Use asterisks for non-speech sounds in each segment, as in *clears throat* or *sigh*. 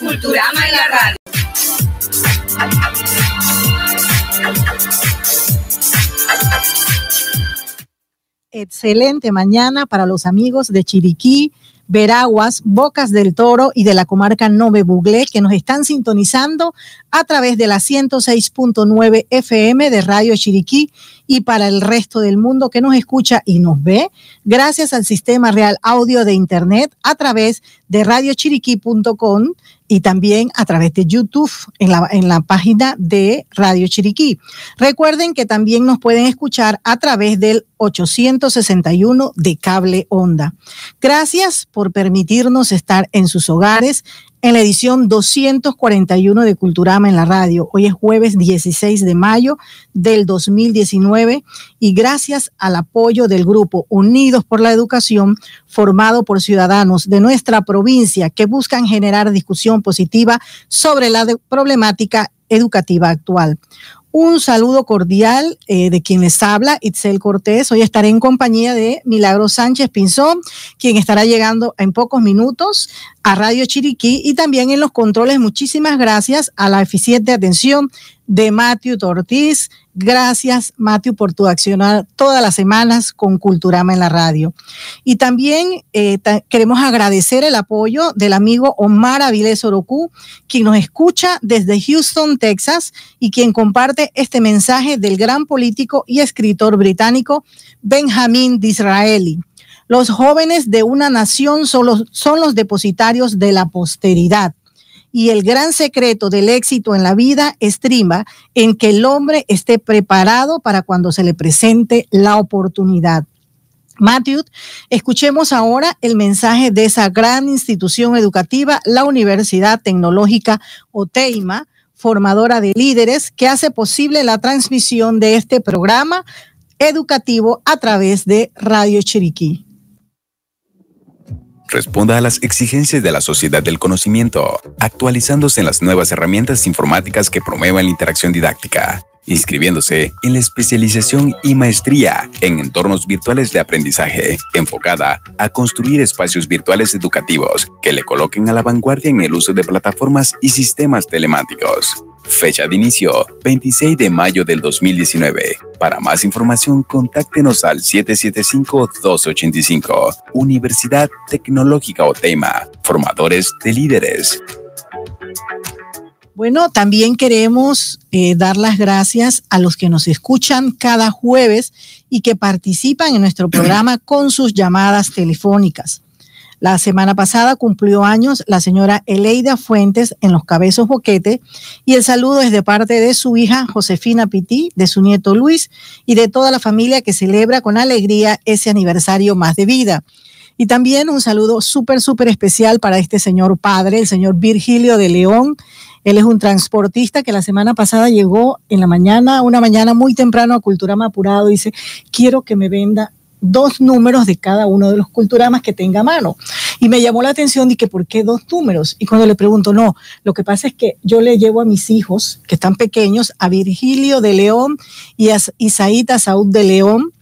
Culturama en la radio. Excelente mañana para los amigos de Chiriquí, Veraguas, Bocas del Toro y de la comarca Nove Buglé que nos están sintonizando a través de la 106.9 FM de Radio Chiriquí y para el resto del mundo que nos escucha y nos ve gracias al sistema real audio de Internet a través de radiochiriquí.com y también a través de YouTube en la, en la página de Radio Chiriquí. Recuerden que también nos pueden escuchar a través del 861 de cable onda. Gracias por permitirnos estar en sus hogares en la edición 241 de Culturama en la radio. Hoy es jueves 16 de mayo del 2019 y gracias al apoyo del grupo Unidos por la Educación, formado por ciudadanos de nuestra provincia que buscan generar discusión positiva sobre la problemática educativa actual. Un saludo cordial eh, de quien les habla, Itzel Cortés. Hoy estaré en compañía de Milagro Sánchez Pinzón, quien estará llegando en pocos minutos a Radio Chiriquí y también en los controles. Muchísimas gracias a la eficiente atención de Matthew Tortiz. Gracias, Matthew, por tu accionar todas las semanas con Culturama en la radio. Y también eh, queremos agradecer el apoyo del amigo Omar Avilés Orocu, quien nos escucha desde Houston, Texas, y quien comparte este mensaje del gran político y escritor británico Benjamin Disraeli. Los jóvenes de una nación son los, son los depositarios de la posteridad y el gran secreto del éxito en la vida estrima en que el hombre esté preparado para cuando se le presente la oportunidad. Matthew, escuchemos ahora el mensaje de esa gran institución educativa, la Universidad Tecnológica OTEIMA, formadora de líderes, que hace posible la transmisión de este programa educativo a través de Radio Chiriquí responda a las exigencias de la sociedad del conocimiento, actualizándose en las nuevas herramientas informáticas que promuevan la interacción didáctica, inscribiéndose en la especialización y maestría en entornos virtuales de aprendizaje, enfocada a construir espacios virtuales educativos que le coloquen a la vanguardia en el uso de plataformas y sistemas telemáticos. Fecha de inicio, 26 de mayo del 2019. Para más información, contáctenos al 775-285. Universidad Tecnológica OTEMA. Formadores de líderes. Bueno, también queremos eh, dar las gracias a los que nos escuchan cada jueves y que participan en nuestro programa *clears throat* con sus llamadas telefónicas. La semana pasada cumplió años la señora Eleida Fuentes en Los Cabezos Boquete y el saludo es de parte de su hija Josefina Pití, de su nieto Luis y de toda la familia que celebra con alegría ese aniversario más de vida. Y también un saludo súper, súper especial para este señor padre, el señor Virgilio de León. Él es un transportista que la semana pasada llegó en la mañana, una mañana muy temprano a Culturama Apurado. Dice, quiero que me venda dos números de cada uno de los culturamas que tenga a mano. Y me llamó la atención de que, ¿por qué dos números? Y cuando le pregunto, no, lo que pasa es que yo le llevo a mis hijos, que están pequeños, a Virgilio de León y a Isaíta Saúd de León,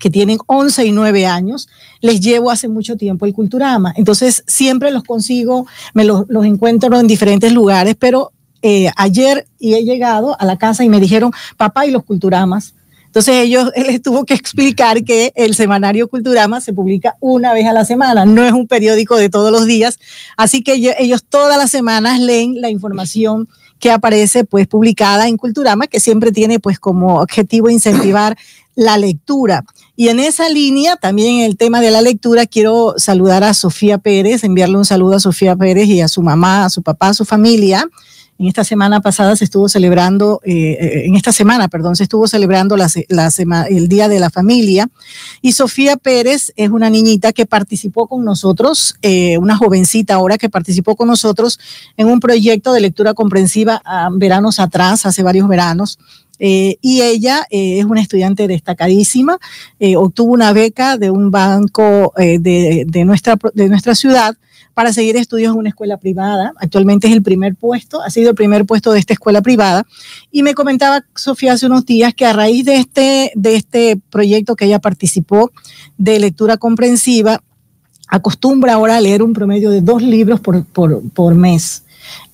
que tienen 11 y 9 años, les llevo hace mucho tiempo el Culturama. Entonces, siempre los consigo, me los, encuentro en diferentes lugares, pero eh, ayer he llegado a la casa y me dijeron, papá, ¿y los Culturamas? Entonces ellos, *laughs* les tuvo que explicar que el semanario Culturama se publica una vez a la semana, no es un periódico de todos los días, así que ellos, todas las semanas leen la información que aparece pues publicada en Culturama, que siempre tiene pues como objetivo incentivar la lectura. Y en esa línea, también el tema de la lectura, quiero saludar a Sofía Pérez, enviarle un saludo a Sofía Pérez y a su mamá, a su papá, a su familia, en esta semana pasada se estuvo celebrando, eh, eh, en esta semana, perdón, se estuvo celebrando la, el Día de la Familia. Y Sofía Pérez es una niñita que participó con nosotros, eh, una jovencita ahora que participó con nosotros en un proyecto de lectura comprensiva ah, veranos atrás, hace varios veranos. Y ella es una estudiante destacadísima, obtuvo una beca de un banco de, nuestra, de nuestra ciudad para seguir estudios en una escuela privada. Actualmente es el primer puesto, ha sido el primer puesto de esta escuela privada. Y me comentaba Sofía hace unos días que a raíz de este, de este proyecto que ella participó de lectura comprensiva, acostumbra ahora a leer un promedio de dos libros por, por mes.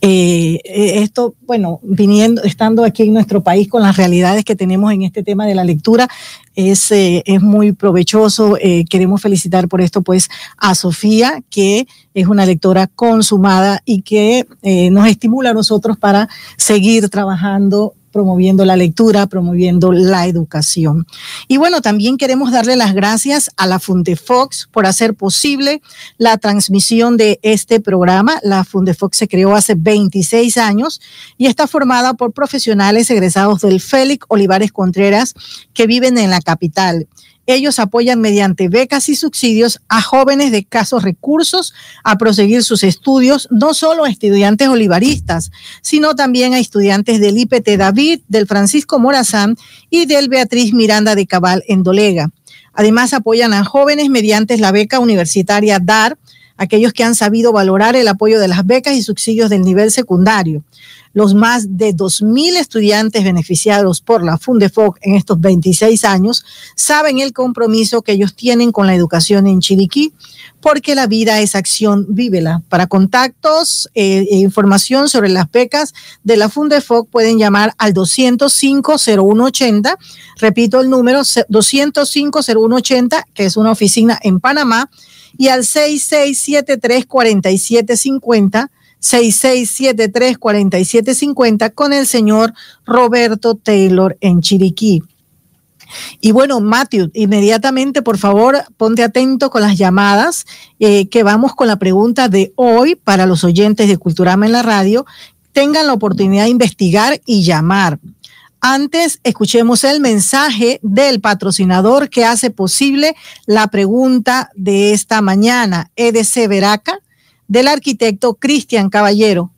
Eh, eh, esto, bueno, viniendo, estando aquí en nuestro país con las realidades que tenemos en este tema de la lectura, es, eh, es muy provechoso. queremos felicitar por esto, pues, a Sofía, que es una lectora consumada y que nos estimula a nosotros para seguir trabajando promoviendo la lectura, promoviendo la educación. Y bueno, también queremos darle las gracias a la Fundefox por hacer posible la transmisión de este programa. La Fundefox se creó hace 26 años y está formada por profesionales egresados del Félix Olivares Contreras que viven en la capital. Ellos apoyan mediante becas y subsidios a jóvenes de escasos recursos a proseguir sus estudios, no solo a estudiantes olivaristas, sino también a estudiantes del IPT David, del Francisco Morazán y del Beatriz Miranda de Cabal en Dolega. Además, apoyan a jóvenes mediante la beca universitaria DAR, aquellos que han sabido valorar el apoyo de las becas y subsidios del nivel secundario los más de 2.000 estudiantes beneficiados por la Fundefoc en estos 26 años saben el compromiso que ellos tienen con la educación en Chiriquí, porque la vida es acción, vívela. Para contactos eh, e información sobre las becas de la Fundefoc pueden llamar al 205-0180, repito el número 205-0180, que es una oficina en Panamá, y al 6673-4750 6673-4750 con el señor Roberto Taylor en Chiriquí. Y bueno, Matthew, inmediatamente, por favor, ponte atento con las llamadas, eh, que vamos con la pregunta de hoy para los oyentes de Culturama en la radio. Tengan la oportunidad de investigar y llamar. Antes, escuchemos el mensaje del patrocinador que hace posible la pregunta de esta mañana, EDC Veraca del arquitecto Cristian Caballero.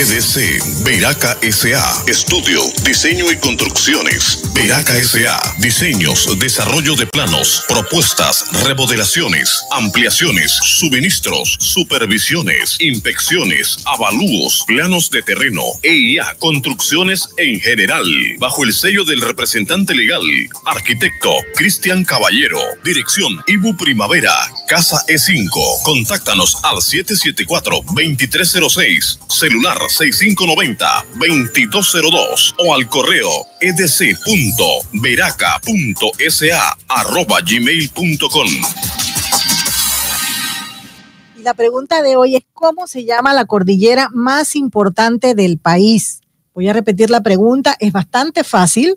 EDC Veraca SA. Estudio, diseño y construcciones. Veraca SA. Diseños, desarrollo de planos, propuestas, remodelaciones, ampliaciones, suministros, supervisiones, inspecciones, avalúos, planos de terreno, EIA, construcciones en general. Bajo el sello del representante legal, arquitecto Cristian Caballero. Dirección Ibu Primavera, Casa E5. Contáctanos al 774-2306. Celular 6590-2202 o al correo edc.veraca.sa arroba gmail.com. La pregunta de hoy es ¿cómo se llama la cordillera más importante del país? Voy a repetir la pregunta, es bastante fácil.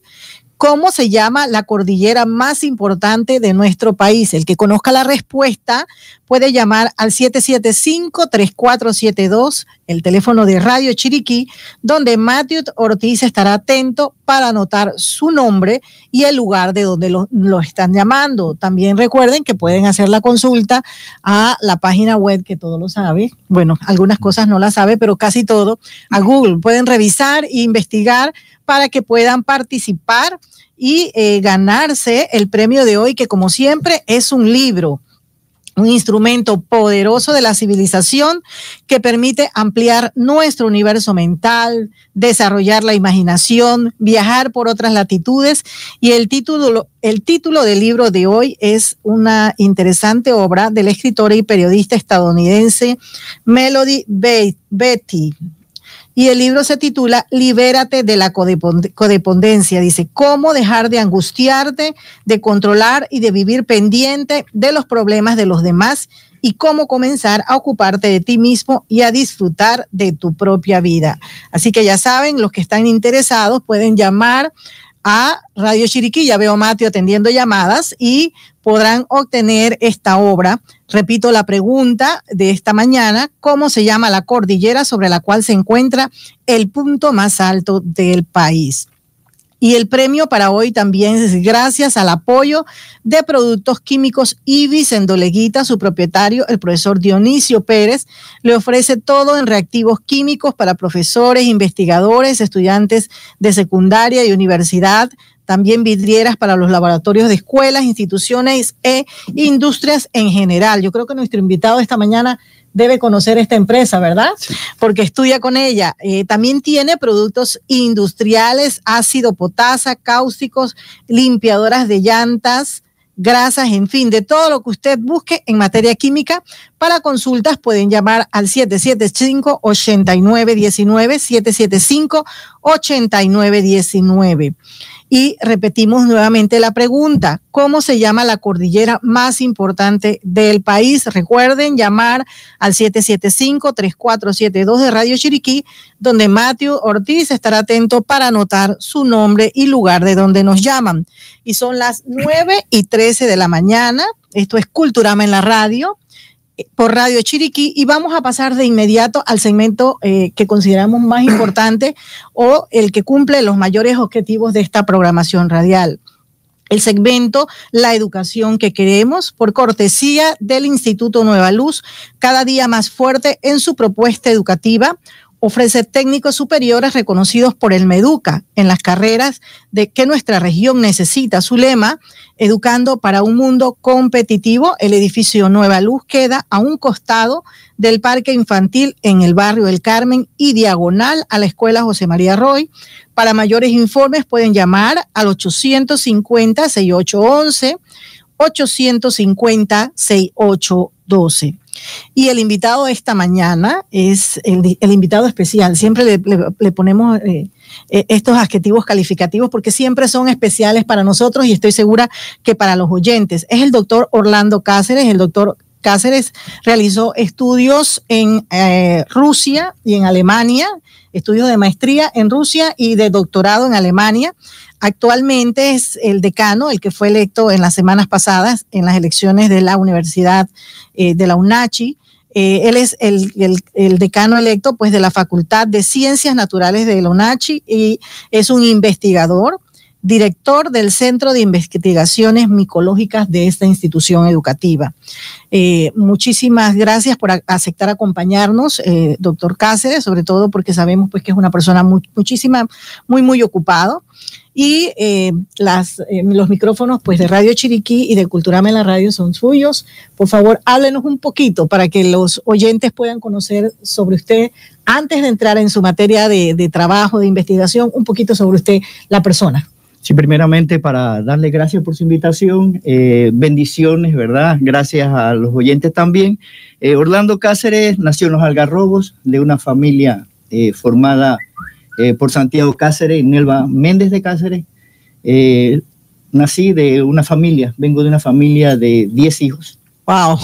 ¿Cómo se llama la cordillera más importante de nuestro país? El que conozca la respuesta puede llamar al 775-3472, el teléfono de Radio Chiriquí, donde Matthew Ortiz estará atento para anotar su nombre y el lugar de donde lo, lo, están llamando. También recuerden que pueden hacer la consulta a la página web, que todo lo sabe. Bueno, algunas cosas no la sabe, pero casi todo. A Google pueden revisar e investigar para que puedan participar y eh, ganarse el premio de hoy, que como siempre es un libro un instrumento poderoso de la civilización que permite ampliar nuestro universo mental, desarrollar la imaginación, viajar por otras latitudes. Y el título, el título del libro de hoy es una interesante obra de la escritora y periodista estadounidense Melody Betty y el libro se titula Libérate de la codependencia. Dice, cómo dejar de angustiarte, de controlar y de vivir pendiente de los problemas de los demás y cómo comenzar a ocuparte de ti mismo y a disfrutar de tu propia vida. Así que ya saben, los que están interesados pueden llamar a Radio Chiriquí. Ya veo a Mateo atendiendo llamadas y podrán obtener esta obra. Repito la pregunta de esta mañana, ¿cómo se llama la cordillera sobre la cual se encuentra el punto más alto del país? Y el premio para hoy también es gracias al apoyo de Productos Químicos Ibis en Doleguita. Su propietario, el profesor Dionisio Pérez, le ofrece todo en reactivos químicos para profesores, investigadores, estudiantes de secundaria y universidad también vidrieras para los laboratorios de escuelas, instituciones e industrias en general. Yo creo que nuestro invitado esta mañana debe conocer esta empresa, ¿verdad? Porque estudia con ella. Eh, también tiene productos industriales, ácido potasa, cáusticos, limpiadoras de llantas, grasas, en fin, de todo lo que usted busque en materia química. Para consultas pueden llamar al 775-8919, 775-8919. Y repetimos nuevamente la pregunta, ¿cómo se llama la cordillera más importante del país? Recuerden llamar al 775-3472 de Radio Chiriquí, donde Matthew Ortiz estará atento para anotar su nombre y lugar de donde nos llaman. Y son las 9 y 13 de la mañana. Esto es Culturama en la radio por Radio Chiriquí y vamos a pasar de inmediato al segmento eh, que consideramos más importante *clears throat* o el que cumple los mayores objetivos de esta programación radial. El segmento La educación que queremos, por cortesía del Instituto Nueva Luz, cada día más fuerte en su propuesta educativa, ofrece técnicos superiores reconocidos por el MEDUCA en las carreras de que nuestra región necesita. Su lema, Educando para un mundo competitivo, el edificio Nueva Luz queda a un costado del Parque Infantil en el barrio El Carmen y diagonal a la Escuela José María Roy. Para mayores informes pueden llamar al 850-6811, 850-6812. Y el invitado esta mañana es el, invitado especial. Siempre le, ponemos eh, eh, estos adjetivos calificativos porque siempre son especiales para nosotros y estoy segura que para los oyentes. Es el doctor Orlando Cáceres. El doctor Cáceres realizó estudios en eh, Rusia y en Alemania, estudios de maestría en Rusia y de doctorado en Alemania. Actualmente es el decano, el que fue electo en las semanas pasadas en las elecciones de la Universidad eh, de la UNACHI. Eh, él es el, decano electo pues, de la Facultad de Ciencias Naturales de la UNACHI y es un investigador, director del Centro de Investigaciones Micológicas de esta institución educativa. Eh, muchísimas gracias por aceptar acompañarnos, doctor Cáceres, sobre todo porque sabemos pues, que es una persona muchísima, muy, muy ocupado y eh, eh, los micrófonos pues de Radio Chiriquí y de Culturama en la radio son suyos. Por favor, háblenos un poquito para que los oyentes puedan conocer sobre usted antes de entrar en su materia de trabajo, de investigación, un poquito sobre usted, la persona. Sí, primeramente para darle gracias por su invitación, eh, bendiciones, ¿verdad? Gracias a los oyentes también. Orlando Cáceres nació en los Algarrobos de una familia formada eh, por Santiago Cáceres y Nelva Méndez de Cáceres. Eh, nací de una familia, vengo de una familia de 10 hijos. ¡Wow!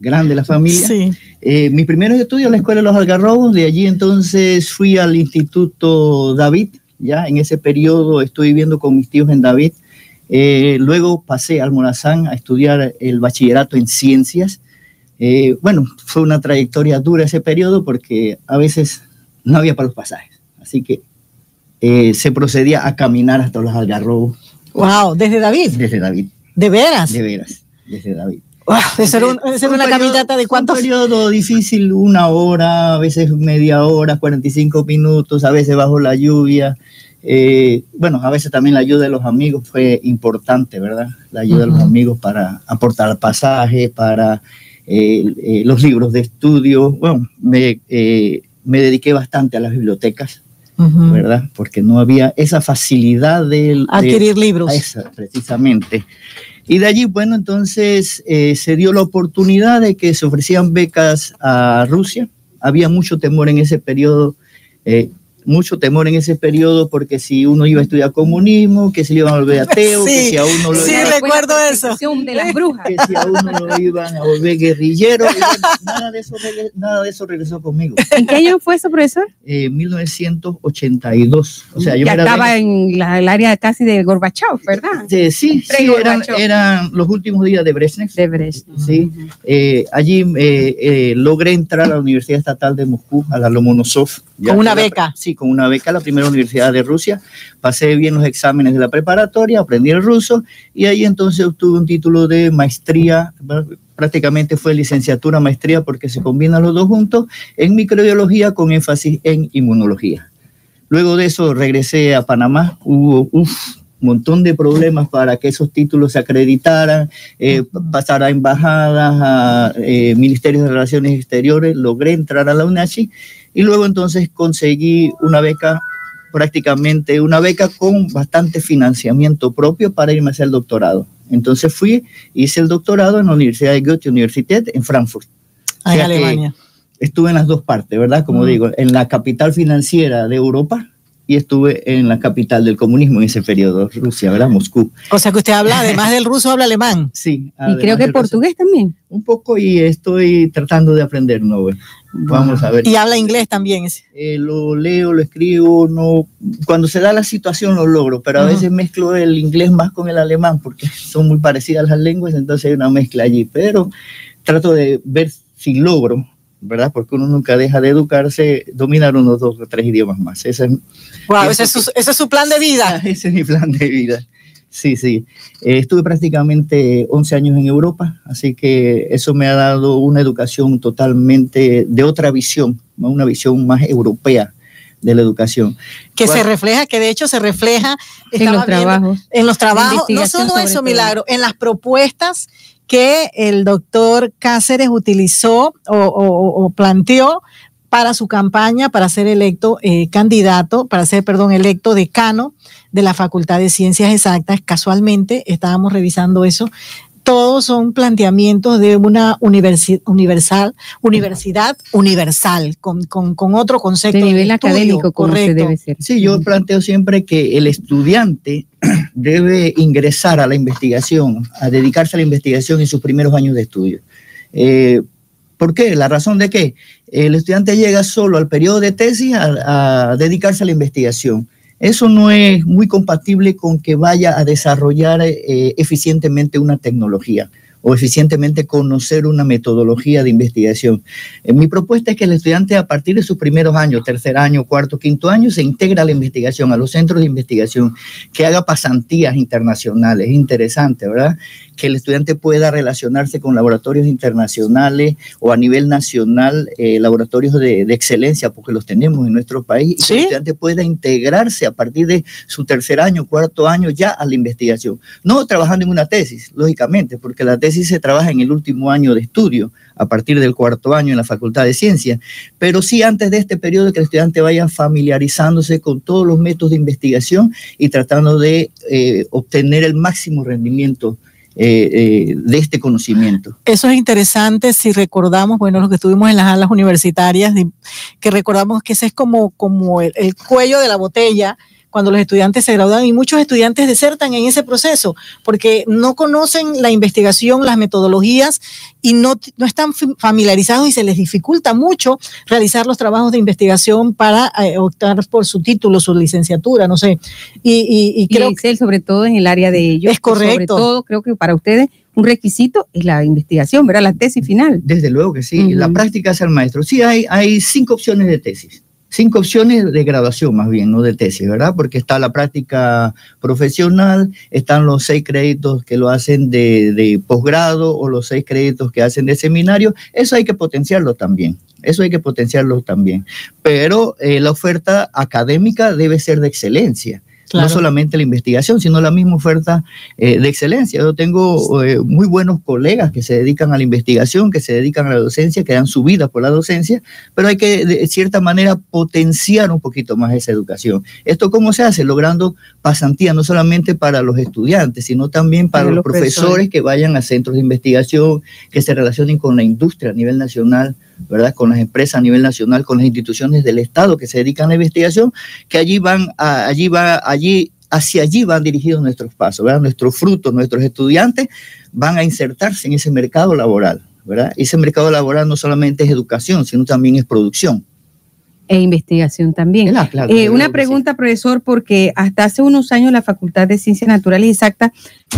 Grande la familia. Sí. Eh, mis primeros estudios en la Escuela de los Algarrobos, de allí entonces fui al Instituto David, ya en ese periodo estuve viviendo con mis tíos en David. luego pasé al Morazán a estudiar el bachillerato en ciencias. bueno, fue una trayectoria dura ese periodo porque a veces no había para los pasajes. Así que eh, se procedía a caminar hasta los algarrobos. Wow, ¿desde David? Desde David. ¿De veras? De veras, desde David. Wow, de una caminata de cuántos. Un periodo difícil, una hora, a veces media hora, 45 minutos, a veces bajo la lluvia. Eh, bueno, a veces también la ayuda de los amigos fue importante, ¿verdad? La ayuda de los amigos para aportar pasajes, para eh, los libros de estudio. Bueno, me, me dediqué bastante a las bibliotecas ¿verdad? Porque no había esa facilidad de adquirir libros. Esa, precisamente. Y de allí, bueno, entonces eh, se dio la oportunidad de que se ofrecían becas a Rusia. Había mucho temor en ese periodo eh, mucho temor en ese periodo porque si uno iba a estudiar comunismo, que se le iban a volver ateo, que si a uno lo sí, recuerdo eso. de las brujas. Que si a uno lo iban a volver guerrillero, *laughs* nada, de eso, nada de eso regresó conmigo. ¿En qué año fue eso, profesor? Eh, 1982. O sea, yo ya estaba en la, el área casi de Gorbachev, ¿verdad? Sí, sí, eran, eran, los últimos días de Brezhnev. De Brezhnev. Sí, eh, allí eh, eh, logré entrar a la Universidad Estatal de Moscú, a la Lomonosov. Con una beca. Sí, con una beca a la primera universidad de Rusia. Pasé bien los exámenes de la preparatoria, aprendí el ruso y ahí entonces obtuve un título de maestría, prácticamente fue licenciatura, maestría porque se combinan los dos juntos, en microbiología con énfasis en inmunología. Luego de eso regresé a Panamá, hubo un montón de problemas para que esos títulos se acreditaran, eh, pasar a embajadas, a eh, ministerios de relaciones exteriores, logré entrar a la UNACHI y luego entonces conseguí una beca, prácticamente una beca con bastante financiamiento propio para irme a hacer el doctorado. Entonces fui, hice el doctorado en la Universidad de Goethe Universität en Frankfurt. Ah, sea que- Alemania. Estuve en las dos partes, ¿verdad? Como digo, en la capital financiera de Europa y estuve en la capital del comunismo en ese periodo, Rusia, ¿verdad? Moscú. O sea que usted habla, además del ruso, habla alemán. *laughs* Sí. Y creo que del ruso. portugués también. Un poco y estoy tratando de aprender, ¿no? güey? Vamos a ver. Y habla inglés también. Eh, lo leo, lo escribo, no. Cuando se da la situación lo logro, pero a Ujú. veces mezclo el inglés más con el alemán porque *laughs* son muy parecidas las lenguas, entonces hay una mezcla allí. Pero trato de ver si logro, ¿verdad? Porque uno nunca deja de educarse, dominar unos dos o tres idiomas más. Ese es, Wow, ese es, su, ese es su plan de vida. *laughs* ese es mi plan de vida. Sí, sí. Eh, estuve prácticamente 11 años en Europa, así que eso me ha dado una educación totalmente de otra visión, ¿no? una visión más europea de la educación. Que se refleja, que de hecho se refleja En los viendo- trabajos. en los trabajos, no solo eso, todo. Milagro, en las propuestas que el doctor Cáceres utilizó o, o- o planteó para su campaña para ser electo eh, candidato, para ser, perdón, electo decano de la Facultad de Ciencias Exactas. Casualmente estábamos revisando eso. Todos son planteamientos de una universi- universal, universidad universal, con, con- con otro concepto. De nivel estudio, académico, como se correcto. debe ser. Sí, yo planteo siempre que el estudiante debe ingresar a la investigación, a dedicarse a la investigación en sus primeros años de estudio. Eh, ¿Por qué? La razón de que el estudiante llega solo al periodo de tesis a, dedicarse a la investigación. Eso no es muy compatible con que vaya a desarrollar eh, eficientemente una tecnología o eficientemente conocer una metodología de investigación. Eh, mi propuesta es que el estudiante a partir de sus primeros años, tercer año, cuarto, quinto año, se integra a la investigación, a los centros de investigación, que haga pasantías internacionales, es interesante, ¿verdad? Que el estudiante pueda relacionarse con laboratorios internacionales o a nivel nacional, eh, laboratorios de, de excelencia, porque los tenemos en nuestro país, y que el estudiante pueda integrarse a partir de su tercer año, cuarto año ya a la investigación. No trabajando en una tesis, lógicamente, porque la tesis se trabaja en el último año de estudio, a partir del cuarto año en la Facultad de Ciencias, pero sí antes de este periodo que el estudiante vaya familiarizándose con todos los métodos de investigación y tratando de eh, obtener el máximo rendimiento eh, eh, de este conocimiento. Eso es interesante si recordamos, bueno, los que estuvimos en las alas universitarias, que recordamos que ese es como, como el cuello de la botella cuando los estudiantes se gradúan y muchos estudiantes desertan en ese proceso porque no conocen la investigación, las metodologías y no, no están familiarizados y se les dificulta mucho realizar los trabajos de investigación para eh, optar por su título, su licenciatura, no sé. Y, y- y Y creo que Excel, sobre todo en el área de ellos. Es correcto. Sobre todo, creo que para ustedes un requisito es la investigación, ¿verdad? La tesis final. Desde luego que sí, Ujú. la práctica es el maestro. Sí, hay, hay cinco opciones de tesis, cinco opciones de graduación más bien, no de tesis, ¿verdad? Porque está la práctica profesional, están los seis créditos que lo hacen de, de posgrado o los seis créditos que hacen de seminario. Eso hay que potenciarlo también. Eso hay que potenciarlo también. Pero eh, la oferta académica debe ser de excelencia. Claro. No solamente la investigación, sino la misma oferta eh, de excelencia. Yo tengo eh, muy buenos colegas que se dedican a la investigación, que se dedican a la docencia, que dan su vida por la docencia, pero hay que de cierta manera potenciar un poquito más esa educación. ¿Esto cómo se hace? Logrando pasantía no solamente para los estudiantes, sino también para, Para los, los profesores profesores. que vayan a centros de investigación, que se relacionen con la industria a nivel nacional, ¿verdad? Con las empresas a nivel nacional, con las instituciones del Estado que se dedican a la investigación, que allí van, a, allí va, allí, hacia allí van dirigidos nuestros pasos, ¿verdad? Nuestros frutos, nuestros estudiantes van a insertarse en ese mercado laboral, ¿verdad? Ese mercado laboral no solamente es educación, sino también es producción. E investigación también. Claro, Eh, una pregunta, profesor, porque hasta hace unos años la Facultad de Ciencias Naturales y Exactas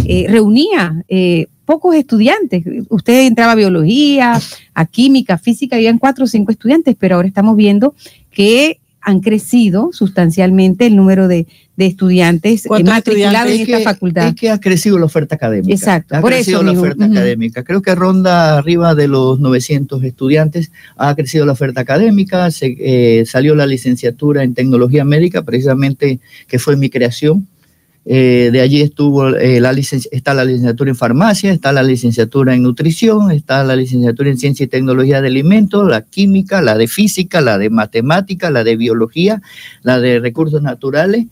eh, reunía eh, pocos estudiantes. Usted entraba a biología, a química, física, habían cuatro o cinco estudiantes, pero ahora estamos viendo que han crecido sustancialmente el número de, de estudiantes eh, ¿Cuántos matriculados en Es esta que- facultad. Es que ha crecido la oferta académica. Exacto, Ha por crecido eso la oferta académica. Creo que ronda arriba de los 900 estudiantes. Ha crecido la oferta académica. Se, eh, salió la licenciatura en tecnología médica, precisamente que fue mi creación. Eh, de allí estuvo eh, la está la licenciatura en farmacia, está la licenciatura en nutrición, está la licenciatura en ciencia y tecnología de alimentos, la química, la de física, la de matemática, la de biología, la de recursos naturales,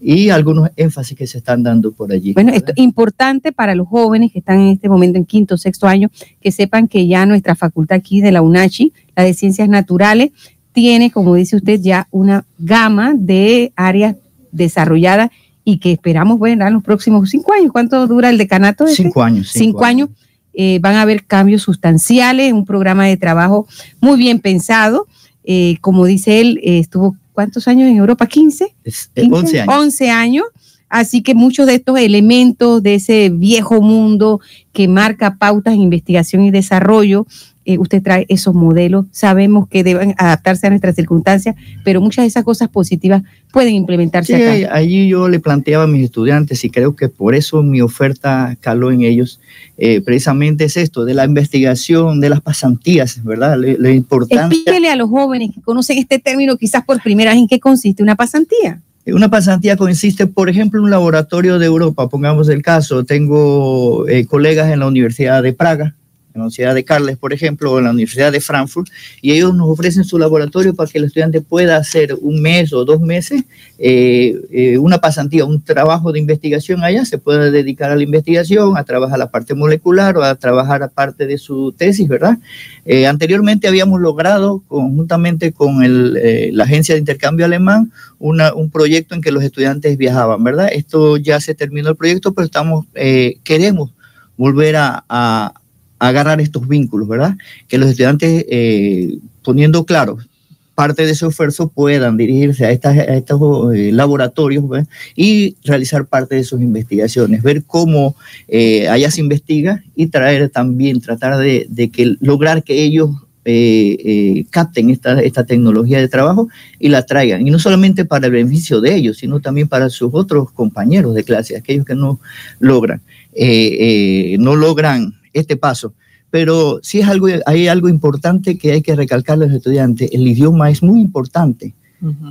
y algunos énfasis que se están dando por allí. Bueno, esto es importante para los jóvenes que están en este momento en quinto o sexto año, que sepan que ya nuestra facultad aquí de la UNACHI, la de Ciencias Naturales, tiene, como dice usted, ya una gama de áreas desarrolladas y que esperamos bueno, en los próximos cinco años. ¿Cuánto dura el decanato? Cinco años. Cinco, años. Eh, van a haber cambios sustanciales, un programa de trabajo muy bien pensado. Eh, como dice él, eh, estuvo ¿cuántos años en Europa? ¿15? 11 años. 11 años. Así que muchos de estos elementos de ese viejo mundo que marca pautas de investigación y desarrollo, eh, usted trae esos modelos. Sabemos que deben adaptarse a nuestras circunstancias, pero muchas de esas cosas positivas pueden implementarse sí, Allí yo le planteaba a mis estudiantes y creo que por eso mi oferta caló en ellos. Eh, precisamente es esto, de la investigación, de las pasantías, ¿verdad? La, importancia. Explíquele a los jóvenes que conocen este término quizás por primera vez en qué consiste una pasantía. Una pasantía consiste, por ejemplo, en un laboratorio de Europa, pongamos el caso, tengo eh, colegas en la Universidad de Praga, en la Universidad de Carles, por ejemplo, o en la Universidad de Frankfurt, y ellos nos ofrecen su laboratorio para que el estudiante pueda hacer un mes o dos meses eh, eh, una pasantía, un trabajo de investigación allá, se puede dedicar a la investigación, a trabajar la parte molecular o a trabajar a parte de su tesis, ¿verdad? Eh, anteriormente habíamos logrado, conjuntamente con la Agencia de Intercambio Alemán, un proyecto en que los estudiantes viajaban, ¿verdad? Esto ya se terminó el proyecto, pero estamos, queremos volver a, agarrar estos vínculos, ¿verdad? Que los estudiantes, eh, poniendo claro parte de su esfuerzo, puedan dirigirse a, estas, estos eh, laboratorios y realizar parte de sus investigaciones, ver cómo eh, allá se investiga y traer también, tratar de, que lograr que ellos capten esta, esta tecnología de trabajo y la traigan. Y no solamente para el beneficio de ellos, sino también para sus otros compañeros de clase, aquellos que no logran, no logran este paso. Pero sí es algo, hay algo importante que hay que recalcarle a los estudiantes. El idioma es muy importante.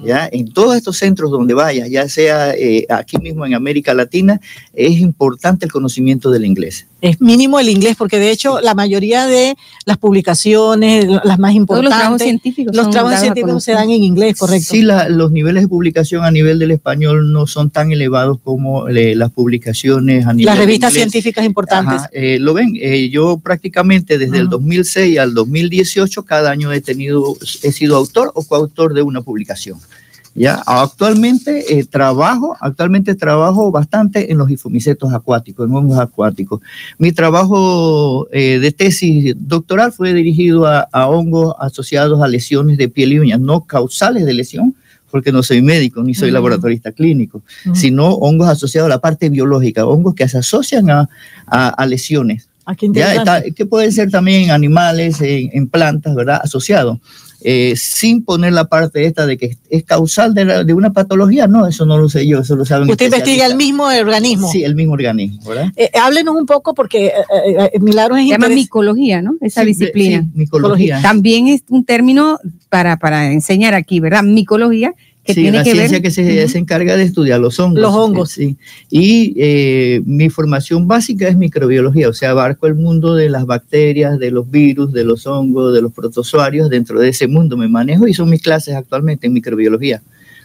¿ya? En todos estos centros donde vayas, ya sea eh, aquí mismo en América Latina, es importante el conocimiento del inglés es mínimo el inglés, porque de hecho la mayoría de las publicaciones, las más importantes, los trabajos científicos, los trabajos científicos se dan en inglés, correcto. Sí, los niveles de publicación a nivel del español no son tan elevados como eh, las publicaciones a nivel Las revistas científicas importantes. Eh, lo ven, eh, yo prácticamente desde el 2006 al 2018 cada año he tenido, he sido autor o coautor de una publicación. Ya, actualmente eh, trabajo, actualmente trabajo bastante en los ifomicetos acuáticos, en hongos acuáticos. Mi trabajo eh, de tesis doctoral fue dirigido a, hongos asociados a lesiones de piel y uñas, no causales de lesión, porque no soy médico ni soy laboratorista clínico, sino hongos asociados a la parte biológica, hongos que se asocian a, lesiones. Ah, ya, que pueden ser también animales, en, en plantas, ¿verdad? Asociados. Eh, sin poner la parte esta de que es causal de, una patología, no, eso no lo sé yo, eso lo saben. Usted investiga el mismo organismo. Sí, el mismo organismo, ¿verdad? Eh, háblenos un poco porque eh, Milagros es Se llama micología, ¿no? Esa disciplina. micología. También es un término para, para enseñar aquí, ¿verdad? Micología sí, tiene la que ciencia que se, se, encarga de estudiar los hongos. Los hongos. Sí. Y eh, mi formación básica es microbiología, o sea, abarco el mundo de las bacterias, de los virus, de los hongos, de los protozoarios, dentro de ese mundo me manejo y son mis clases actualmente en microbiología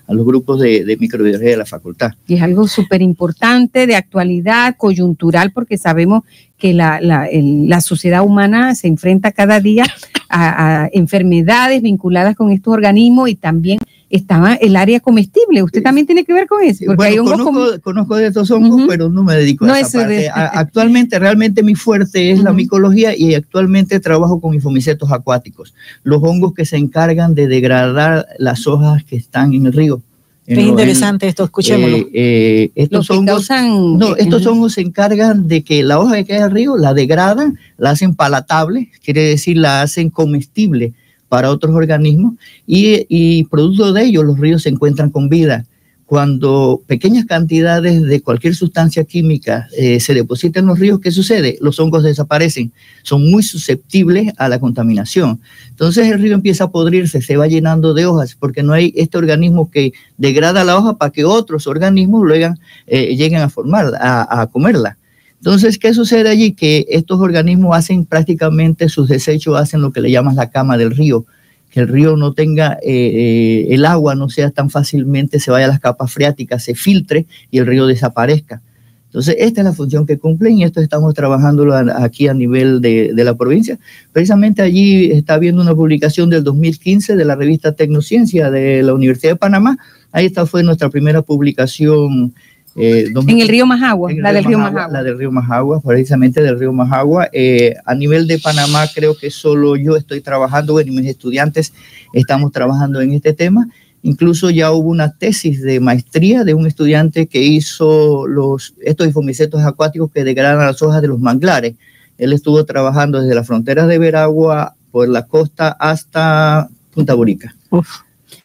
a los grupos de, de microbiología de la facultad. Y es algo súper importante, de actualidad, coyuntural, porque sabemos que la, la, la, sociedad humana se enfrenta cada día a, a enfermedades vinculadas con estos organismos y también estaba el área comestible. Usted también tiene que ver con eso. Porque hay conozco, conozco, de estos hongos, pero no me dedico a esa parte. Actualmente, realmente mi fuerte es la micología y actualmente trabajo con infomicetos acuáticos, los hongos que se encargan de degradar las hojas que están en el río. Es interesante esto, escuchémoslo. Eh, eh, estos, hongos, no, estos hongos se encargan de que la hoja que cae al río la degradan, la hacen palatable, quiere decir la hacen comestible para otros organismos y, producto de ello los ríos se encuentran con vida. Cuando pequeñas cantidades de cualquier sustancia química eh, se depositan en los ríos, ¿qué sucede? Los hongos desaparecen, son muy susceptibles a la contaminación. Entonces el río empieza a podrirse, se va llenando de hojas, porque no hay este organismo que degrada la hoja para que otros organismos luego, eh, lleguen a formar, a comerla. Entonces, ¿qué sucede allí? Que estos organismos hacen prácticamente sus desechos, hacen lo que le llaman la cama del río, que el río no tenga, eh, el agua no sea tan fácilmente, se vaya a las capas freáticas, se filtre y el río desaparezca. Entonces, esta es la función que cumplen y esto estamos trabajando aquí a nivel de, de, la provincia. Precisamente allí está viendo una publicación del 2015 de la revista Tecnociencia de la Universidad de Panamá. Ahí esta fue nuestra primera publicación eh, en el río Majagua, la del río Majagua, La del río Majagua, precisamente del río Majagua. Eh, a nivel de Panamá, creo que solo yo estoy trabajando, bueno, y mis estudiantes estamos trabajando en este tema. Incluso ya hubo una tesis de maestría de un estudiante que hizo los, estos infomicetos acuáticos que degradan las hojas de los manglares. Él estuvo trabajando desde las fronteras de Veragua por la costa hasta Punta Borica. Uf.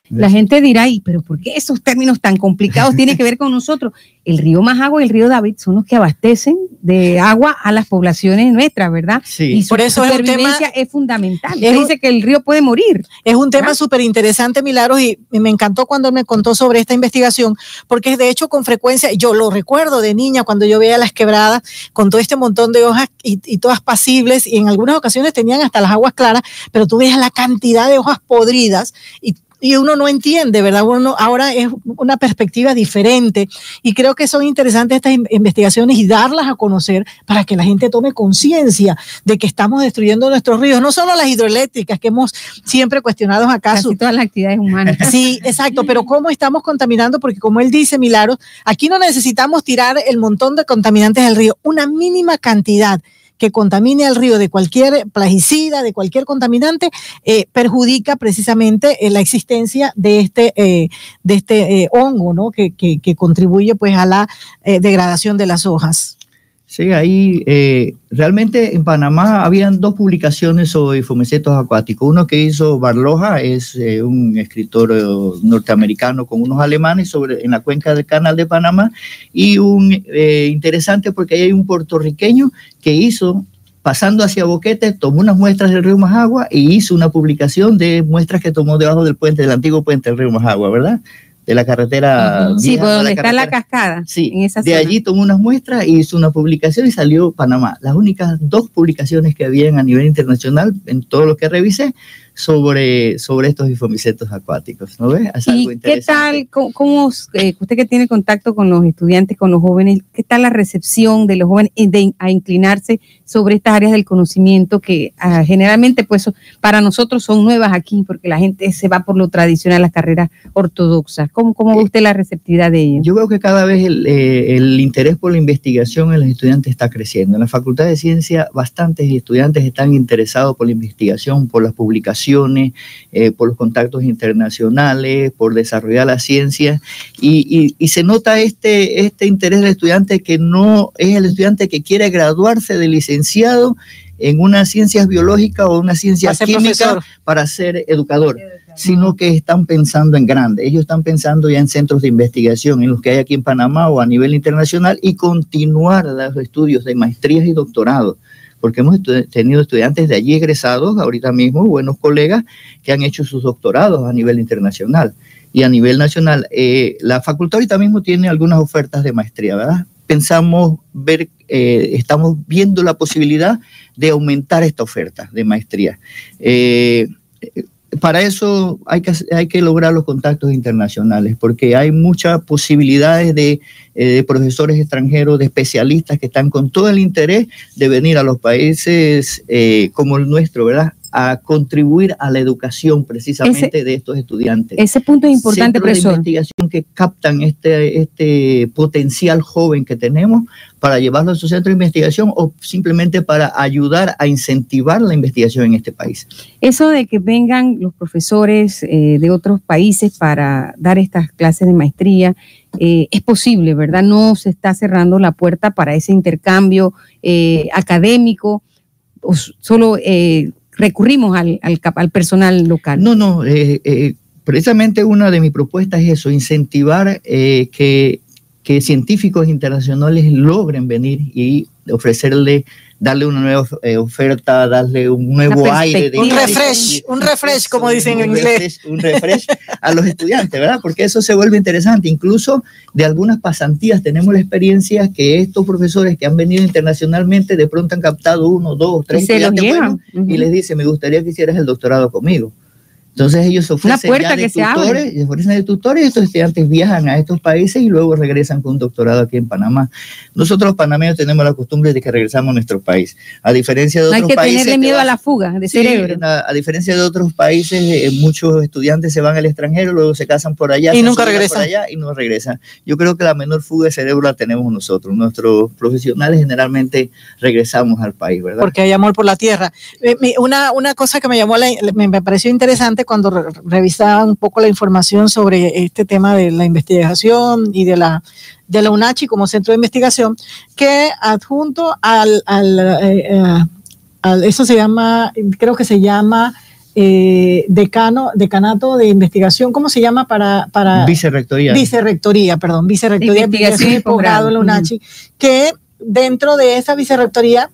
La gente dirá, ¿y pero por qué esos términos tan complicados tienen que ver con nosotros? El río Majagua y el río David son los que abastecen de agua a las poblaciones nuestras, ¿verdad? Sí. Y por eso supervivencia es, es fundamental. Es dice que el río puede morir. Es un tema súper interesante, Milagros, y me encantó cuando me contó sobre esta investigación, porque de hecho con frecuencia, yo lo recuerdo de niña cuando yo veía las quebradas con todo este montón de hojas y, y todas pasibles, y en algunas ocasiones tenían hasta las aguas claras, pero tú veías la cantidad de hojas podridas y y uno no entiende, ¿verdad? Uno ahora es una perspectiva diferente y creo que son interesantes estas investigaciones y darlas a conocer para que la gente tome conciencia de que estamos destruyendo nuestros ríos, no solo las hidroeléctricas que hemos siempre cuestionado acá. Casi todas las actividades humanas. *laughs* Sí, exacto, pero cómo estamos contaminando, porque como él dice, Milagros, aquí no necesitamos tirar el montón de contaminantes del río, una mínima cantidad que contamine al río de cualquier plaguicida, de cualquier contaminante, eh, perjudica precisamente eh, la existencia de este, eh, de este hongo, ¿no? Que, que, que, contribuye pues a la degradación de las hojas. Sí, ahí eh, realmente en Panamá habían dos publicaciones sobre fomecetos acuáticos. Uno que hizo Barloja, es eh, un escritor eh, norteamericano con unos alemanes sobre en la cuenca del canal de Panamá y un interesante porque ahí hay un puertorriqueño que hizo pasando hacia Boquete, tomó unas muestras del río Majagua y hizo una publicación de muestras que tomó debajo del puente, del antiguo puente del río Majagua, ¿verdad? De la carretera. Sí, por donde está la cascada. Sí, de allí tomó unas muestras, hizo una publicación y salió Panamá. Las únicas dos publicaciones que habían a nivel internacional, en todo lo que revisé, sobre, sobre estos bifomicetos acuáticos, ¿no ves? ¿Y qué tal, cómo, eh, usted que tiene contacto con los estudiantes, con los jóvenes, qué tal la recepción de los jóvenes de, a inclinarse sobre estas áreas del conocimiento que ah, generalmente pues para nosotros son nuevas aquí porque la gente se va por lo tradicional, las carreras ortodoxas. ¿Cómo, cómo ve eh, usted la receptividad de ellos? Yo creo que cada vez el, eh, el interés por la investigación en los estudiantes está creciendo. En la Facultad de Ciencia bastantes estudiantes están interesados por la investigación, por las publicaciones eh, por los contactos internacionales, por desarrollar la ciencia, y, se nota este, este interés del estudiante que no es el estudiante que quiere graduarse de licenciado en una ciencias biológica o una ciencia química para ser educador, sino que están pensando en grande. Ellos están pensando ya en centros de investigación, en los que hay aquí en Panamá o a nivel internacional, y continuar los estudios de maestrías y doctorados porque hemos tenido estudiantes de allí egresados, ahorita mismo, buenos colegas, que han hecho sus doctorados a nivel internacional y a nivel nacional. Eh, la facultad ahorita mismo tiene algunas ofertas de maestría, ¿verdad? Pensamos ver, eh, estamos viendo la posibilidad de aumentar esta oferta de maestría. Eh, para eso hay que, hay que lograr los contactos internacionales, porque hay muchas posibilidades de, eh, profesores extranjeros, de especialistas que están con todo el interés de venir a los países eh, como el nuestro, ¿verdad? A contribuir a la educación precisamente de estos estudiantes. Ese punto es importante, profesor. De investigación que captan este, este potencial joven que tenemos para llevarlo a su centro de investigación o simplemente para ayudar a incentivar la investigación en este país. Eso de que vengan los profesores eh, de otros países para dar estas clases de maestría, eh, es posible, ¿verdad? No se está cerrando la puerta para ese intercambio eh, académico, o solo recurrimos al, al, personal local. No, no, eh, eh, precisamente una de mis propuestas es eso, incentivar eh, que, que científicos internacionales logren venir y ofrecerle darle una nueva eh, oferta, darle un nuevo aire. De un refresh, un refresh, como dicen en inglés. un refresh a los estudiantes, ¿verdad? Porque eso se vuelve interesante. Incluso de algunas pasantías tenemos la experiencia que estos profesores que han venido internacionalmente de pronto han captado uno, dos, tres y, y les dice, me gustaría que hicieras el doctorado conmigo. Entonces ellos ofrecen puerta ya de que tutores, ofrecen de tutores y estos estudiantes viajan a estos países y luego regresan con un doctorado aquí en Panamá. Nosotros los panameños tenemos la costumbre de que regresamos a nuestro país. A diferencia de No hay otros que países... tenerle que miedo van- a la fuga de Sí, cerebro. a, a diferencia de otros países, eh, muchos estudiantes se van al extranjero, luego se casan por allá, Y se nunca regresan. por allá y no regresan. Yo creo que la menor fuga de cerebro la tenemos nosotros. Nuestros profesionales generalmente regresamos al país, ¿verdad? porque hay amor por la tierra. Eh, una, una cosa que me llamó, la, me, me pareció interesante cuando re- revisaba un poco la información sobre este tema de la investigación y de la, de la UNACHI como centro de investigación, que adjunto al, al, eh, eh, al- eso se llama, creo que se llama eh, decano, decanato de investigación, ¿cómo se llama para, para Vicerrectoría. vicerrectoría, perdón, vicerrectoría de Investigación y posgrado en la. UNACHI, que dentro de esa vicerrectoría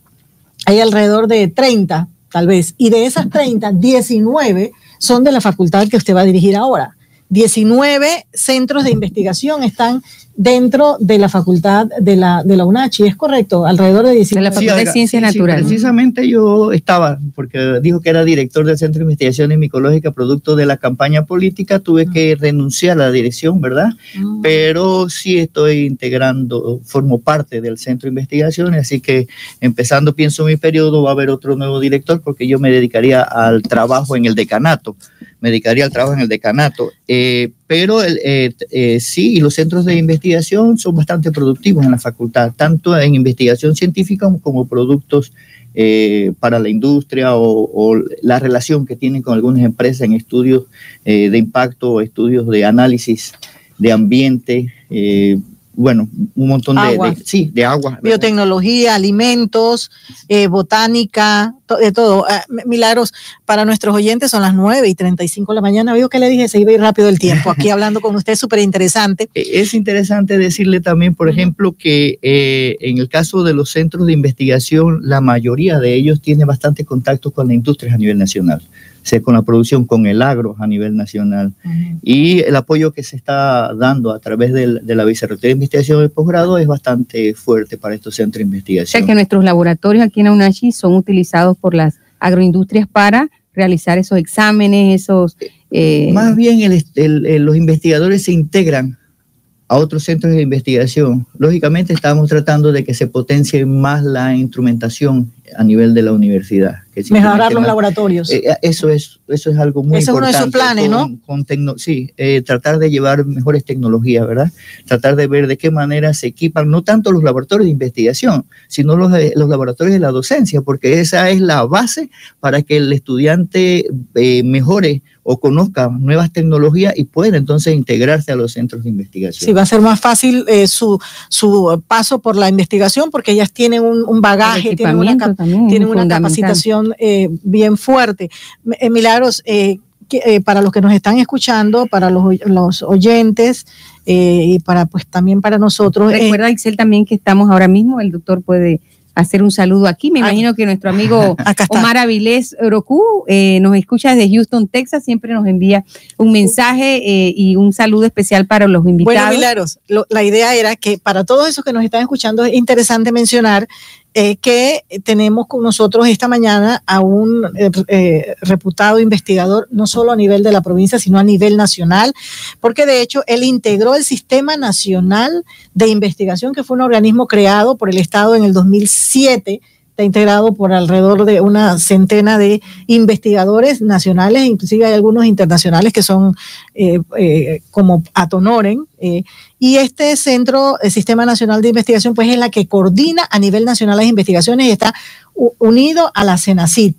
hay alrededor de 30, tal vez, y de esas 30, 19 son de la facultad que usted va a dirigir ahora. 19 centros de investigación están dentro de la facultad de la, de la UNACHI, ¿es correcto? Alrededor de 19. De la Facultad de oiga, Ciencias Naturales. precisamente yo estaba, porque dijo que era director del Centro de Investigación Micológica, producto de la campaña política, tuve que renunciar a la dirección, ¿verdad? Mm. pero sí estoy integrando, formo parte del centro de investigación, así que empezando, pienso mi periodo, va a haber otro nuevo director porque yo me dedicaría al trabajo en el decanato, me dedicaría al trabajo en el decanato, eh, pero el, eh, eh, sí, y los centros de investigación son bastante productivos en la facultad, tanto en investigación científica como, productos para la industria o, o la relación que tienen con algunas empresas en estudios de impacto o estudios de análisis de ambiente, bueno, un montón de, Agua. de- sí, de agua. ¿verdad? biotecnología, alimentos, eh, botánica, to- de todo. Ah, Milagros, para nuestros oyentes son las 9 y 35 de la mañana. Veo que le dije, se iba a ir rápido el tiempo. Aquí *laughs* hablando con usted, súper interesante. Eh, Es interesante decirle también, por ejemplo, que eh, en el caso de los centros de investigación, la mayoría de ellos tiene bastante contacto con la industria a nivel nacional, con la producción, con el agro a nivel nacional. Y el apoyo que se está dando a través del- de, la Vicerrectoría de Investigación del posgrado es bastante fuerte para estos centros de O sea investigación. que nuestros laboratorios aquí en la UNACHI son utilizados por las agroindustrias para realizar esos exámenes, esos... eh, Más bien el- el- los investigadores se integran a otros centros de investigación. Lógicamente estamos tratando de que se potencie más la instrumentación a nivel de la universidad. que Mejorar los más- laboratorios. Eh, eso es eso es algo muy Ese es uno de importante. sus planes, ¿no? con- con tecno- sí, eh, tratar de llevar mejores tecnologías, ¿verdad? Tratar de ver de qué manera se equipan no tanto los laboratorios de investigación, sino los, de- los laboratorios de la docencia, porque esa es la base para que el estudiante eh, mejore o conozca nuevas tecnologías y pueda entonces integrarse a los centros de investigación. Sí, va a ser más fácil eh, su, su paso por la investigación porque ellas tienen un, un bagaje, tienen una, también tienen una capacitación eh, bien fuerte. Eh, Milagros, eh, que, eh, para los que nos están escuchando, para los, los oyentes eh, y para pues también para nosotros. eh, Recuerda, Excel, también que estamos ahora mismo, el doctor puede hacer un saludo aquí. Me Ah. imagino que nuestro amigo. *laughs* Omar Avilés Orocu eh, nos escucha desde Houston, Texas, siempre nos envía un mensaje eh, y un saludo especial para los Bueno, invitados. Milagros, lo- la idea era que para todos esos que nos están escuchando es interesante mencionar eh, que tenemos con nosotros esta mañana a un eh, eh, reputado investigador, no solo a nivel de la provincia, sino a nivel nacional, porque de hecho él integró el Sistema Nacional de Investigación, que fue un organismo creado por el Estado en el 2007 está integrado por alrededor de una centena de investigadores nacionales, inclusive hay algunos internacionales que son eh, eh, como Atonoren. eh, y este centro, el Sistema Nacional de Investigación, pues es la que coordina a nivel nacional las investigaciones y está unido a la CENACID.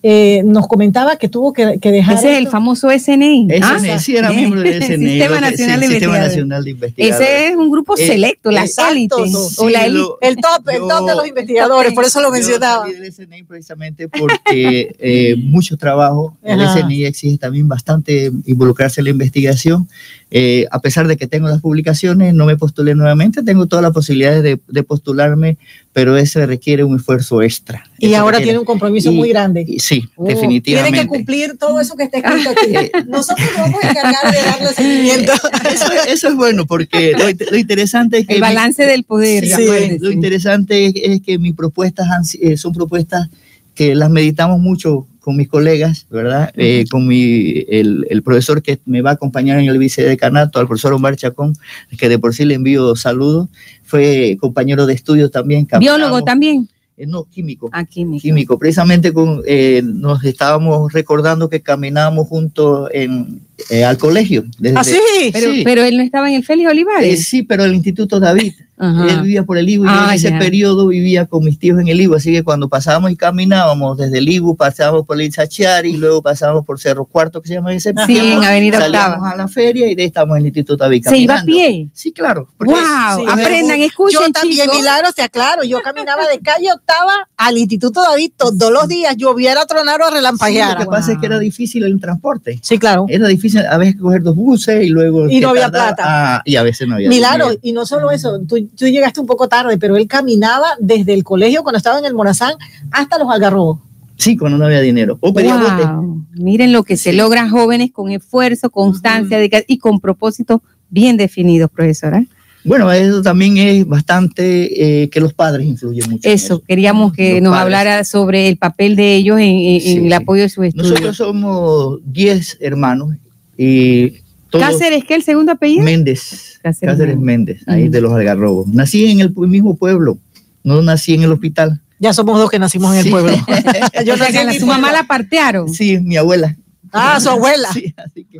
Eh, nos comentaba que tuvo que, que dejar. Ese es el famoso SNI. Ese ¿ah? sí era miembro del *laughs* SNI, Sistema Nacional de Sistema. Nacional de Investigadores. Ese es un grupo Eh, selecto, la exacto, élite. no, o la lo- El top, el top de los Yo- investigadores, por eso lo Yo mencionaba. salí del SNI precisamente porque eh, mucho trabajo. El. SNI exige también bastante involucrarse en la investigación. Eh, a pesar de que tengo las publicaciones, no me postulé nuevamente. Tengo todas las posibilidades de, de postularme, pero eso requiere un esfuerzo extra. Y Eso ahora requiere- tiene un compromiso y- muy grande. y sí, Oh, definitivamente. Tiene que cumplir todo eso que está escrito aquí. *laughs* Eh, Nosotros nos vamos a encargar de darle seguimiento. *laughs* Eso, eso es bueno porque lo, lo interesante es que El mi- balance del poder. Sí, acuérdese. lo interesante es, es que mis propuestas han eh, son propuestas que las meditamos mucho con mis colegas, ¿verdad? Eh, con mi, el, el, profesor que me va a acompañar en el vicedecanato, al profesor Omar Chacón, que de por sí le envío saludos, fue compañero de estudio también. Biólogo también. Eh, no, químico. Ah, químico. Químico. Precisamente con, eh, nos estábamos recordando que caminábamos juntos en, eh, al colegio. Desde, ¿Ah, sí? Pero, sí. pero él no estaba en el Félix Olivares. sí, pero el Instituto David. *laughs* Ajá. Él vivía por el Ibu y ah, en ese ya. periodo vivía con mis tíos en el Ibu, así que cuando pasábamos y caminábamos desde el Ibu, pasábamos por el Sachiari y luego pasábamos por Cerro Cuarto, que se llama ese Sí, en Avenida Octava. a la feria y de ahí estamos en el Instituto David ¿Se iba a pie? Sí, claro. ¡Wow! Sí, Aprendan, escuchen, Yo también, chicos. Milagro, te aclaro, yo caminaba de calle Octava al Instituto David todos los días, lloviera, tronar o relampagueara. Sí, lo que wow. pasa es que era difícil el transporte. Sí, claro. Era difícil a veces coger dos buses y luego... Y no había plata. Ah, y a veces no había Milagro, dinero. y no solo eso, tú, tú llegaste un poco tarde, pero él caminaba desde el colegio cuando estaba en el Morazán hasta los Algarrobos. Sí, cuando no había dinero. O wow. Miren lo que se logra jóvenes con esfuerzo, constancia uh -huh. y con propósitos bien definidos, profesora. Bueno, eso también es bastante eh, que los padres influyen mucho. Eso, eso. queríamos que los nos padres. hablara sobre el papel de ellos en, en sí, el apoyo de su estudio. Nosotros somos 10 hermanos y todos, Cáceres, ¿qué el segundo apellido? Méndez. Cáceres, Cáceres Méndez, ahí mm. de los Algarrobos. Nací en el mismo pueblo, no nací en el hospital. Ya somos dos que nacimos en el pueblo. *laughs* *laughs* Yo nací en su mamá la partearon. Sí, mi abuela. Ah, su abuela. Sí, así que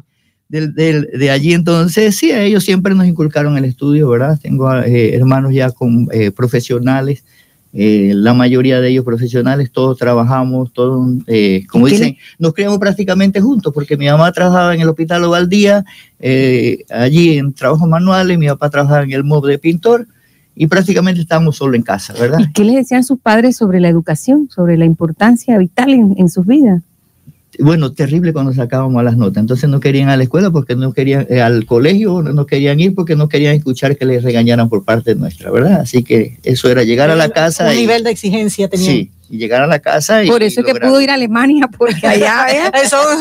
de, de, de, allí entonces, sí, ellos siempre nos inculcaron el estudio, ¿verdad? Tengo eh, hermanos ya con eh, profesionales, eh, la mayoría de ellos profesionales, todos trabajamos, todos, eh, como dicen, nos criamos prácticamente juntos, porque mi mamá trabajaba en el hospital Ovaldía, eh, allí en trabajos manuales, mi papá trabajaba en el MOB de pintor, y prácticamente estábamos solo en casa, ¿verdad? ¿Y qué les decían sus padres sobre la educación, sobre la importancia vital en, en sus vidas? Bueno, terrible cuando sacábamos las notas. Entonces no querían a la escuela porque no querían, eh, al colegio no querían ir porque no querían escuchar que les regañaran por parte nuestra, ¿verdad? Así que eso era llegar a la casa. Un y, nivel de exigencia tenía. Sí, y llegar a la casa. Por y, eso y que pudo ir a Alemania, porque allá son,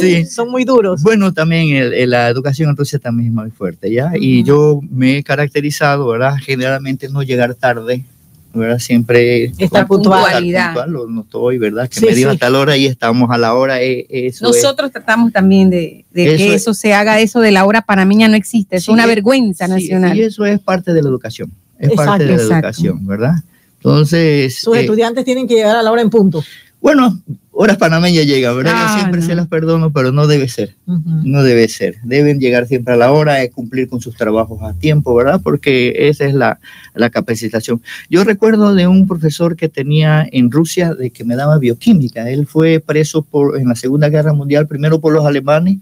sí. son, muy duros. Bueno, también el, el, la educación en Rusia también es muy fuerte, ¿ya? Uh -huh. Y yo me he caracterizado, ¿verdad? Generalmente no llegar tarde, ¿verdad? Siempre esta puntualidad. Puntual, lo noto hoy, ¿verdad? Que sí, me dijo sí. a tal hora y estamos a la hora. eh, Eso Nosotros es. tratamos también de, de eso que eso es. se haga, eso de la hora panameña no existe, es sí, una vergüenza nacional. Y eso es parte de la educación, es exacto, parte de la exacto. educación, ¿verdad? Entonces. Sus eh, estudiantes tienen que llegar a la hora en punto. Bueno, horas panameñas llegan, ¿verdad? Ah, Yo siempre no. se las perdono, pero no debe ser. Uh -huh. No debe ser. Deben llegar siempre a la hora, y cumplir con sus trabajos a tiempo, ¿verdad? Porque esa es la, la, capacitación. Yo recuerdo de un profesor que tenía en Rusia de que me daba bioquímica. Él fue preso por, en la Segunda Guerra Mundial, primero por los alemanes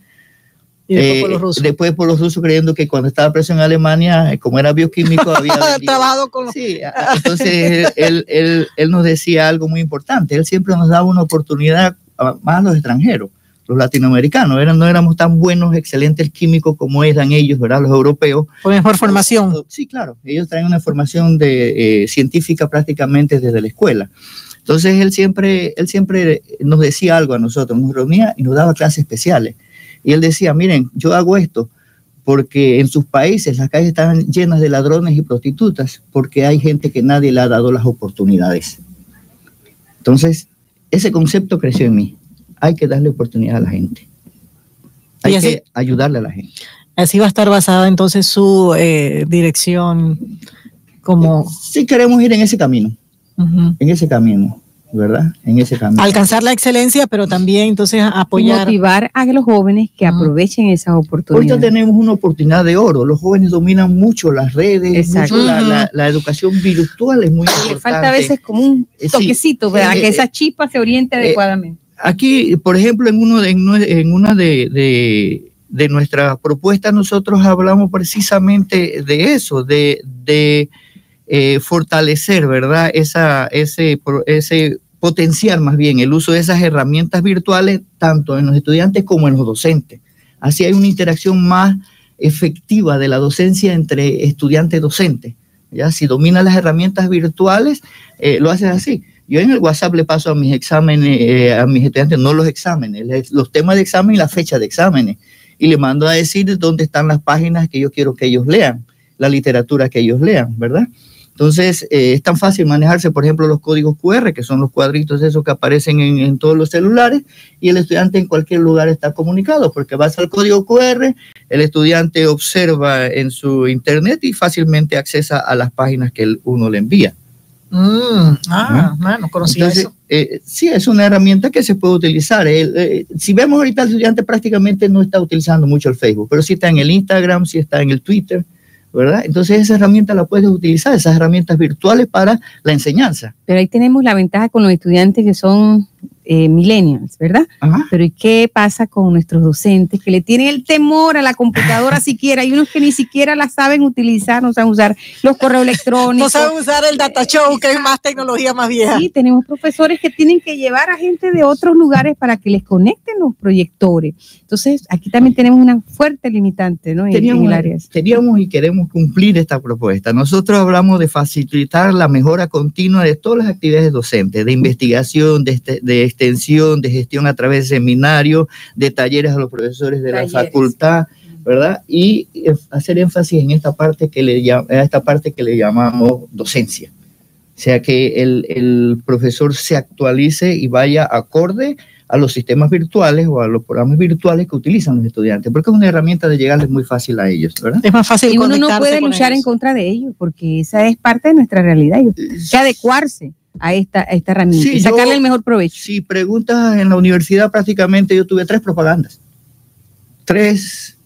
y después, eh, por los rusos. después por los rusos creyendo que cuando estaba preso en Alemania, eh, como era bioquímico, había *laughs* trabajado con los... Sí, *laughs* entonces él, él, él, nos decía algo muy importante. Él siempre nos daba una oportunidad más a los extranjeros, los latinoamericanos. Eran, no éramos tan buenos, excelentes químicos como eran ellos, ¿verdad? Los europeos. Con mejor formación. Sí, claro. Ellos traen una formación de, eh, científica prácticamente desde la escuela. Entonces él siempre, él siempre nos decía algo a nosotros, nos reunía y nos daba clases especiales y él decía, miren, yo hago esto porque en sus países las calles están llenas de ladrones y prostitutas, porque hay gente que nadie le ha dado las oportunidades. Entonces, ese concepto creció en mí. Hay que darle oportunidad a la gente. Hay así, que ayudarle a la gente. Así va a estar basada entonces su eh, dirección como... Sí queremos ir en ese camino, uh -huh. en ese camino. ¿Verdad? En ese camino. Alcanzar la excelencia, pero también entonces apoyar. Motivar a los jóvenes que aprovechen esas oportunidades. Ahorita tenemos una oportunidad de oro. Los jóvenes dominan mucho las redes, mucho la, la, la, educación virtual es muy importante. Falta a veces como un toquecito, sí. para eh, que esa chispa se oriente eh, adecuadamente. Aquí, por ejemplo, en, uno de, en una de, de, de nuestras propuestas, nosotros hablamos precisamente de eso, de, de eh, fortalecer, ¿verdad? Esa, ese, ese potenciar más bien el uso de esas herramientas virtuales, tanto en los estudiantes como en los docentes. Así hay una interacción más efectiva de la docencia entre estudiante y docente. ¿ya? Si domina las herramientas virtuales, eh, lo haces así. Yo en el WhatsApp le paso a mis exámenes, eh, a mis estudiantes, no los exámenes, los temas de examen y la fecha de exámenes. Y le mando a decir dónde están las páginas que yo quiero que ellos lean, la literatura que ellos lean, ¿verdad? Entonces, eh, es tan fácil manejarse, por ejemplo, los códigos QR, que son los cuadritos esos que aparecen en, en, todos los celulares, y el estudiante en cualquier lugar está comunicado, porque vas al código QR, el estudiante observa en su internet y fácilmente accesa a las páginas que uno le envía. Mm, ah, ¿no? no conocía Entonces, eso. eh, sí, es una herramienta que se puede utilizar. El, eh, si vemos ahorita, el estudiante prácticamente no está utilizando mucho el Facebook, pero sí está en el Instagram, sí está en el Twitter, ¿verdad? Entonces esa herramienta la puedes utilizar, esas herramientas virtuales para la enseñanza. Pero ahí tenemos la ventaja con los estudiantes que son eh, millennials, ¿verdad? Ajá. Pero ¿y qué pasa con nuestros docentes que le tienen el temor a la computadora *laughs* siquiera? Hay unos que ni siquiera la saben utilizar, no saben usar los correos *laughs* No electrónicos. saben usar el data show, que es más tecnología más vieja. Sí, tenemos profesores que tienen que llevar a gente de otros lugares para que les conecten los proyectores. Entonces, aquí también tenemos una fuerte limitante, ¿no? En, en Teníamos, el área. teníamos y queremos cumplir esta propuesta. Nosotros hablamos de facilitar la mejora continua de todas las actividades docentes, de investigación, de, este- de extensión, de gestión a través de seminarios, de talleres a los profesores de Talleres. la facultad, ¿verdad? Y eh, hacer énfasis en esta parte que le, esta parte que le llamamos docencia. O sea, que el, el profesor se actualice y vaya acorde a los sistemas virtuales o a los programas virtuales que utilizan los estudiantes, porque es una herramienta de llegarles muy fácil a ellos, ¿verdad? Es más fácil Y uno no puede luchar en ellos. contra de ellos, porque esa es parte de nuestra realidad. Y hay que adecuarse a esta, a esta herramienta Sí, y sacarle yo- el mejor provecho. Si preguntas en la universidad, prácticamente yo tuve tres propagandas. Tres.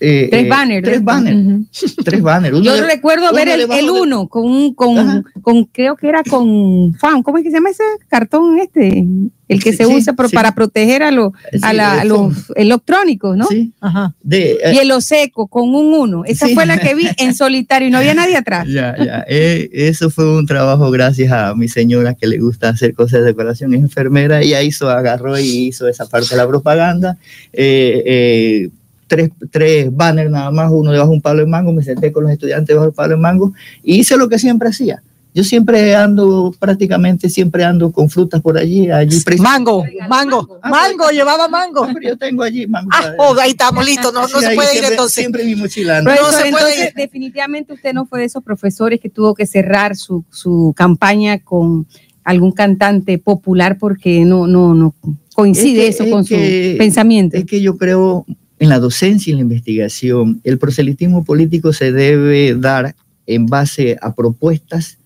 Eh, Tres eh, banners. Tres banners. *laughs* Tres banners. Uno Yo de- recuerdo uno ver el, el de- uno con, con, con, creo que era con fan, ¿cómo es que se llama ese cartón este? El que Sí, se sí, usa pro- sí. para proteger a, los Sí, a, la- a el los electrónicos, ¿no? Sí, Ajá. de, eh, Y el seco con un uno. Esa Sí. fue la que vi *laughs* en solitario y no había nadie atrás. Ya, ya. Eh, eso fue un trabajo gracias a mi señora que le gusta hacer cosas de decoración, es enfermera, ella hizo, agarró y hizo esa parte de la propaganda. Eh, eh, tres, tres banners nada más, uno debajo de un palo de mango, me senté con los estudiantes debajo del palo de mango y hice lo que siempre hacía. Yo siempre ando, prácticamente siempre ando con frutas por allí, allí. Mango, mango, Ah, mango, llevaba mango. Pero yo tengo allí mango. Ah, oh, ahí estamos listos, no, no Sí, se ahí puede ir siempre- entonces. Siempre mi mochila. anda. Pero- Profesor, se puede entonces, ir. definitivamente usted no fue de esos profesores que tuvo que cerrar su, su campaña con algún cantante popular porque no, no, no coincide Es que- eso con que- su pensamiento. Es que yo creo en la docencia y en la investigación, el proselitismo político se debe dar en base a propuestas,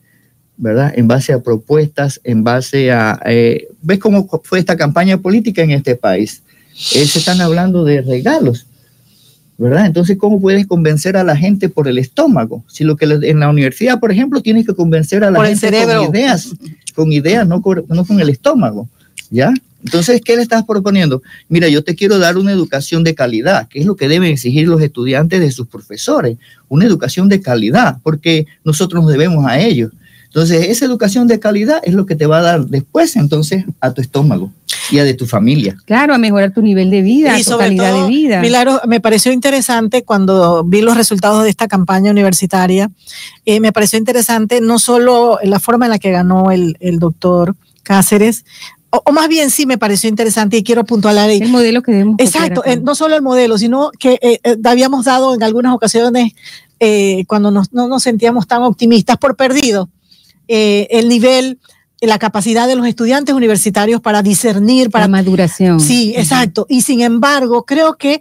¿verdad? En base a propuestas, en base a... eh, ¿Ves cómo fue esta campaña política en este país? Eh, se están hablando de regalos, ¿verdad? Entonces, ¿cómo puedes convencer a la gente por el estómago? Si lo que en la universidad, por ejemplo, tienes que convencer a la Por gente con ideas, con ideas, no con, no con el estómago, ¿ya? Entonces, ¿qué le estás proponiendo? Mira, yo te quiero dar una educación de calidad, que es lo que deben exigir los estudiantes de sus profesores, una educación de calidad, porque nosotros nos debemos a ellos. Entonces, esa educación de calidad es lo que te va a dar después, entonces, a tu estómago y a de tu familia. Claro, a mejorar tu nivel de vida, Y tu sobre calidad todo, de vida. Milagro, me pareció interesante cuando vi los resultados de esta campaña universitaria. eh, me pareció interesante no solo la forma en la que ganó el, el doctor Cáceres, o, o más bien sí me pareció interesante y quiero puntualar ahí. el modelo que debemos Exacto, eh, no solo el modelo, sino que eh, eh, habíamos dado en algunas ocasiones, eh, cuando nos- no nos sentíamos tan optimistas, por perdido eh, el nivel, la capacidad de los estudiantes universitarios para discernir, para la maduración. Sí, exacto. Y sin embargo, creo que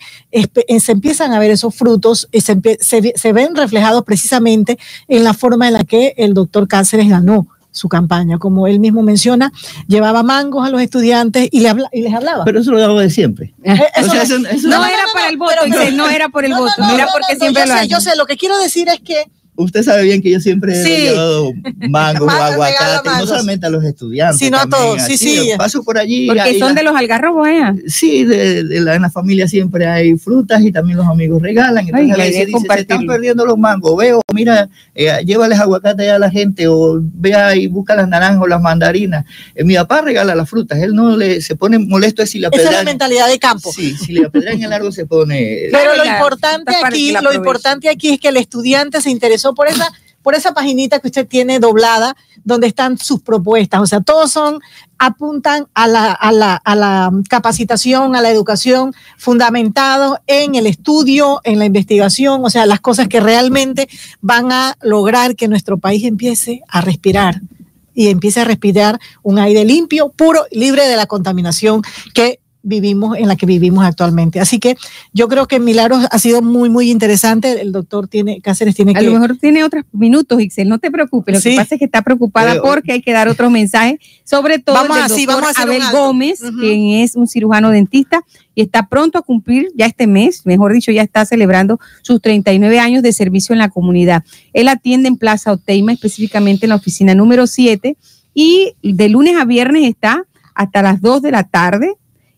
se empiezan a ver esos frutos, y se, se se ven reflejados precisamente en la forma en la que el doctor Cáceres ganó su campaña. Como él mismo menciona, llevaba mangos a los estudiantes y, le habla- y les hablaba. Pero eso lo hago de siempre. Eso O sea, no- eso- eso- No, no, era para no, el voto, pero- pero- Isel, no era por el voto, era no, porque siempre yo lo sé, yo sé, lo que quiero decir es que Usted sabe bien que yo siempre Sí. he llevado mangos o Mangos, regala aguacates, no solamente a los estudiantes. Sino a todos, sí, así, sí. Paso por allí. Porque son la- de los algarrobos, ¿eh? Sí, de, de la, en la familia siempre hay frutas y también los amigos regalan. Entonces Ay, la dice, se están perdiendo los mangos. Veo, mira, eh, llévales aguacate a la gente o vea y busca las naranjas o las mandarinas. Eh, mi papá regala las frutas. Él no le se pone molesto es si la esa es la mentalidad de campo. Sí, si le apedrean el largo se pone. Pero lo la- importante aquí, la lo importante aquí es que el estudiante se interesó por esa por esa paginita que usted tiene doblada, donde están sus propuestas. O sea, todos son, apuntan a la, a la, a la capacitación, a la educación, fundamentado en el estudio, en la investigación, o sea, las cosas que realmente van a lograr que nuestro país empiece a respirar y empiece a respirar un aire limpio, puro, libre de la contaminación que vivimos, en la que vivimos actualmente. Así que yo creo que Milagros ha sido muy, muy interesante. El doctor tiene, Cáceres tiene A que... lo mejor tiene otros minutos, Ixel, no te preocupes. Lo Sí. que pasa es que está preocupada porque hay que dar otro mensaje, sobre todo Vamos el a- del doctor vamos a Abel. Gómez, quien es un cirujano dentista y está pronto a cumplir ya este mes, mejor dicho, ya está celebrando sus 39 años de servicio en la comunidad. Él atiende en Plaza Oteima, específicamente en la oficina número 7, y de lunes a viernes está hasta las 2 de la tarde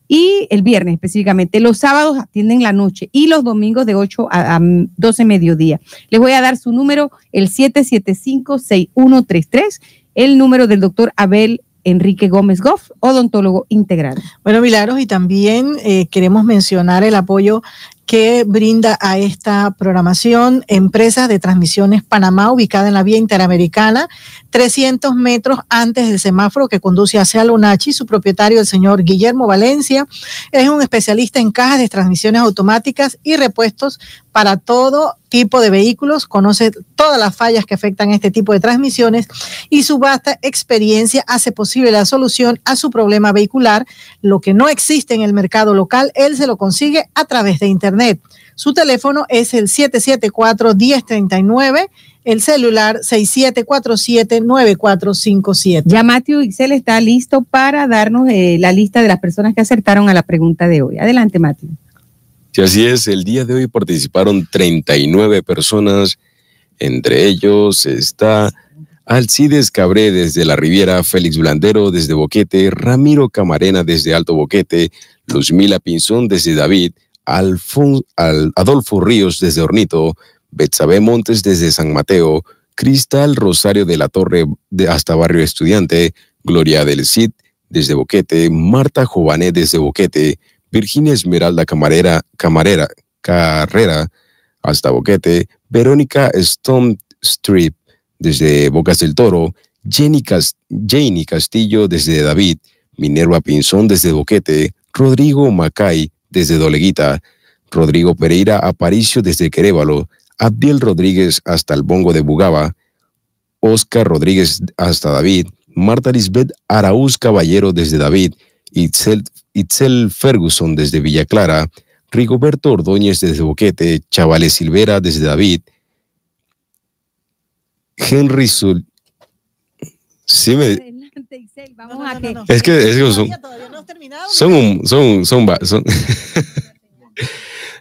y el viernes específicamente. Los sábados atienden la noche y los domingos de 8 a, a 12 mediodía. Les voy a dar su número, el 775-6133, el número del doctor Abel Enrique Gómez Goff, odontólogo integral. Bueno, Milagros, y también eh, queremos mencionar el apoyo que brinda a esta programación Empresas de Transmisiones Panamá, ubicada en la vía interamericana, 300 metros antes del semáforo que conduce hacia Lunachi. Su propietario, el señor Guillermo Valencia, es un especialista en cajas de transmisiones automáticas y repuestos para todo tipo de vehículos, conoce todas las fallas que afectan este tipo de transmisiones y su vasta experiencia hace posible la solución a su problema vehicular. Lo que no existe en el mercado local, él se lo consigue a través de Internet. Su teléfono es el 774-1039, el celular 6747-9457. Ya Matthew Ixel está listo para darnos eh, la lista de las personas que acertaron a la pregunta de hoy. Adelante, Matthew. Si así es, el día de hoy participaron 39 personas, entre ellos está Alcides Cabré desde la Riviera, Félix Blandero desde Boquete, Ramiro Camarena desde Alto Boquete, Luzmila Pinzón desde David, Alfon- Al- Adolfo Ríos desde Hornito, Betsabe Montes desde San Mateo, Cristal Rosario de la Torre de hasta Barrio Estudiante, Gloria del Cid desde Boquete, Marta Jované desde Boquete, Virginia Esmeralda Camarera, Camarera, Carrera hasta Boquete, Verónica Stone Strip desde Bocas del Toro, Jenny, Castillo desde David, Minerva Pinzón desde Boquete, Rodrigo Macay desde Doleguita, Rodrigo Pereira Aparicio desde Querévalo, Abdiel Rodríguez hasta el Bongo de Bugaba, Oscar Rodríguez hasta David, Marta Lisbeth Araúz Caballero desde David, Itzel, Itzel Ferguson desde Villa Clara, Rigoberto Ordóñez desde Boquete, Chavales Silvera desde David, Henry Sul. Sí me, vamos a que Es que- es que son- Todavía- todavía no has terminado, son un, son, son,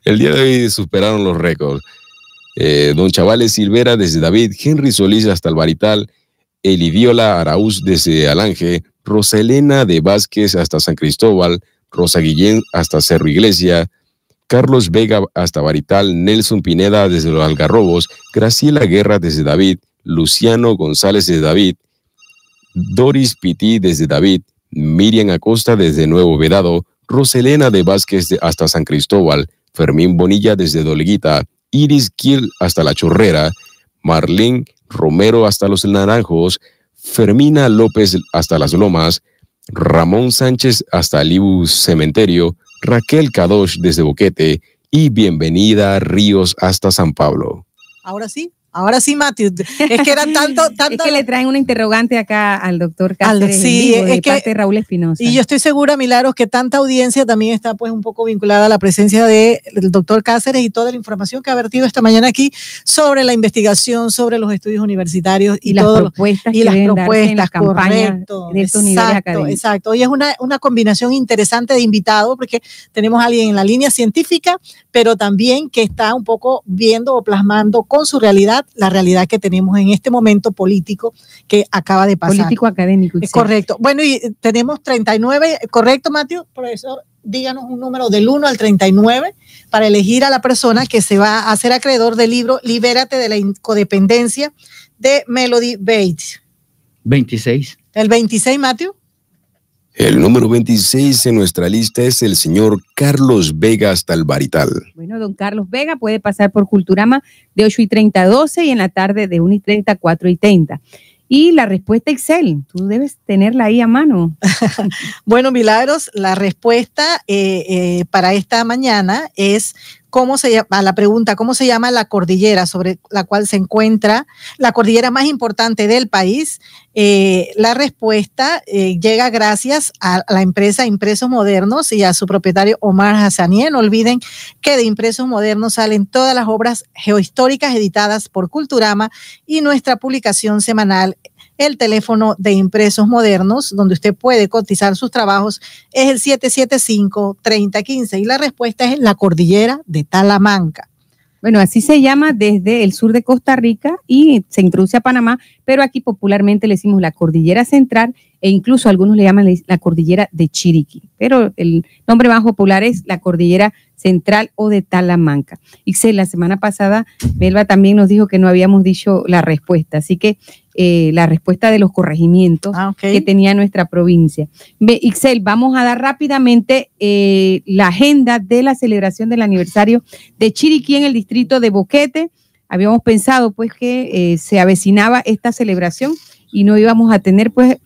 el día de hoy superaron los récords. Eh, don Chavales Silvera desde David, Henry Solís hasta el Barital, Elidiola Araúz desde Alange, Roselena de Vázquez hasta San Cristóbal, Rosa Guillén hasta Cerro Iglesia, Carlos Vega hasta Barital, Nelson Pineda desde los Algarrobos, Graciela Guerra desde David, Luciano González desde David, Doris Pití desde David, Miriam Acosta desde Nuevo Vedado, Roselena de Vázquez hasta San Cristóbal, Fermín Bonilla desde Doleguita, Iris Kiel hasta La Chorrera, Marlene Romero hasta Los Naranjos, Fermina López hasta Las Lomas, Ramón Sánchez hasta Libu Cementerio, Raquel Kadosh desde Boquete y bienvenida Ríos hasta San Pablo. Ahora sí, ahora sí, Matthew. Es que eran tanto, *laughs* es tanto. que le traen una interrogante acá al doctor Cáceres sí, vivo, es de que- parte de Raúl Espinosa. Y yo estoy segura, Milagros, que tanta audiencia también está pues un poco vinculada a la presencia del doctor Cáceres y toda la información que ha vertido esta mañana aquí sobre la investigación, sobre los estudios universitarios y, y las propuestas y que las propuestas, campaña correcto. de estos niveles exacto, exacto. Hoy es una, una combinación interesante de invitados porque tenemos a alguien en la línea científica, pero también que está un poco viendo o plasmando con su realidad la realidad que tenemos en este momento político que acaba de pasar. político académico. Es sí. correcto. Bueno, y eh, tenemos 39, ¿correcto, Mateo? Profesor, díganos un número del 1 al 39 para elegir a la persona que se va a hacer acreedor del libro Libérate de la codependencia de Melody Bates. 26. ¿El 26, Mateo? El número 26 en nuestra lista es el señor Carlos Vega hasta el Barital. Bueno, don Carlos Vega puede pasar por Culturama de 8 y 30 a 12 y en la tarde de 1 y 30 a 4 y 30. Y la respuesta Excel, tú debes tenerla ahí a mano. *laughs* bueno, Milagros, la respuesta eh, eh, para esta mañana es cómo se llama, la pregunta, ¿cómo se llama la cordillera sobre la cual se encuentra la cordillera más importante del país? Eh, la respuesta llega gracias a la empresa Impresos Modernos y a su propietario Omar Hassanier. No olviden que de Impresos Modernos salen todas las obras geohistóricas editadas por Culturama y nuestra publicación semanal el teléfono de impresos modernos, donde usted puede cotizar sus trabajos, es el 775-3015 y la respuesta es la cordillera de Talamanca. Bueno, así se llama desde el sur de Costa Rica y se introduce a Panamá, pero aquí popularmente le decimos la cordillera central e incluso algunos le llaman la cordillera de Chiriquí, pero el nombre más popular es la cordillera central o de Talamanca. Y la semana pasada Melba también nos dijo que no habíamos dicho la respuesta, así que eh, la respuesta de los corregimientos ah, que tenía nuestra provincia. Ixel, vamos a dar rápidamente eh, la agenda de la celebración del aniversario de Chiriquí en el distrito de Boquete. Habíamos pensado pues que eh, se avecinaba esta celebración y no íbamos a tener pues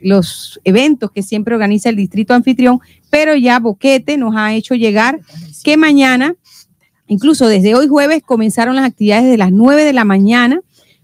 los eventos que siempre organiza el distrito anfitrión, pero ya Boquete nos ha hecho llegar que mañana, incluso desde hoy jueves, comenzaron las actividades de las 9 de la mañana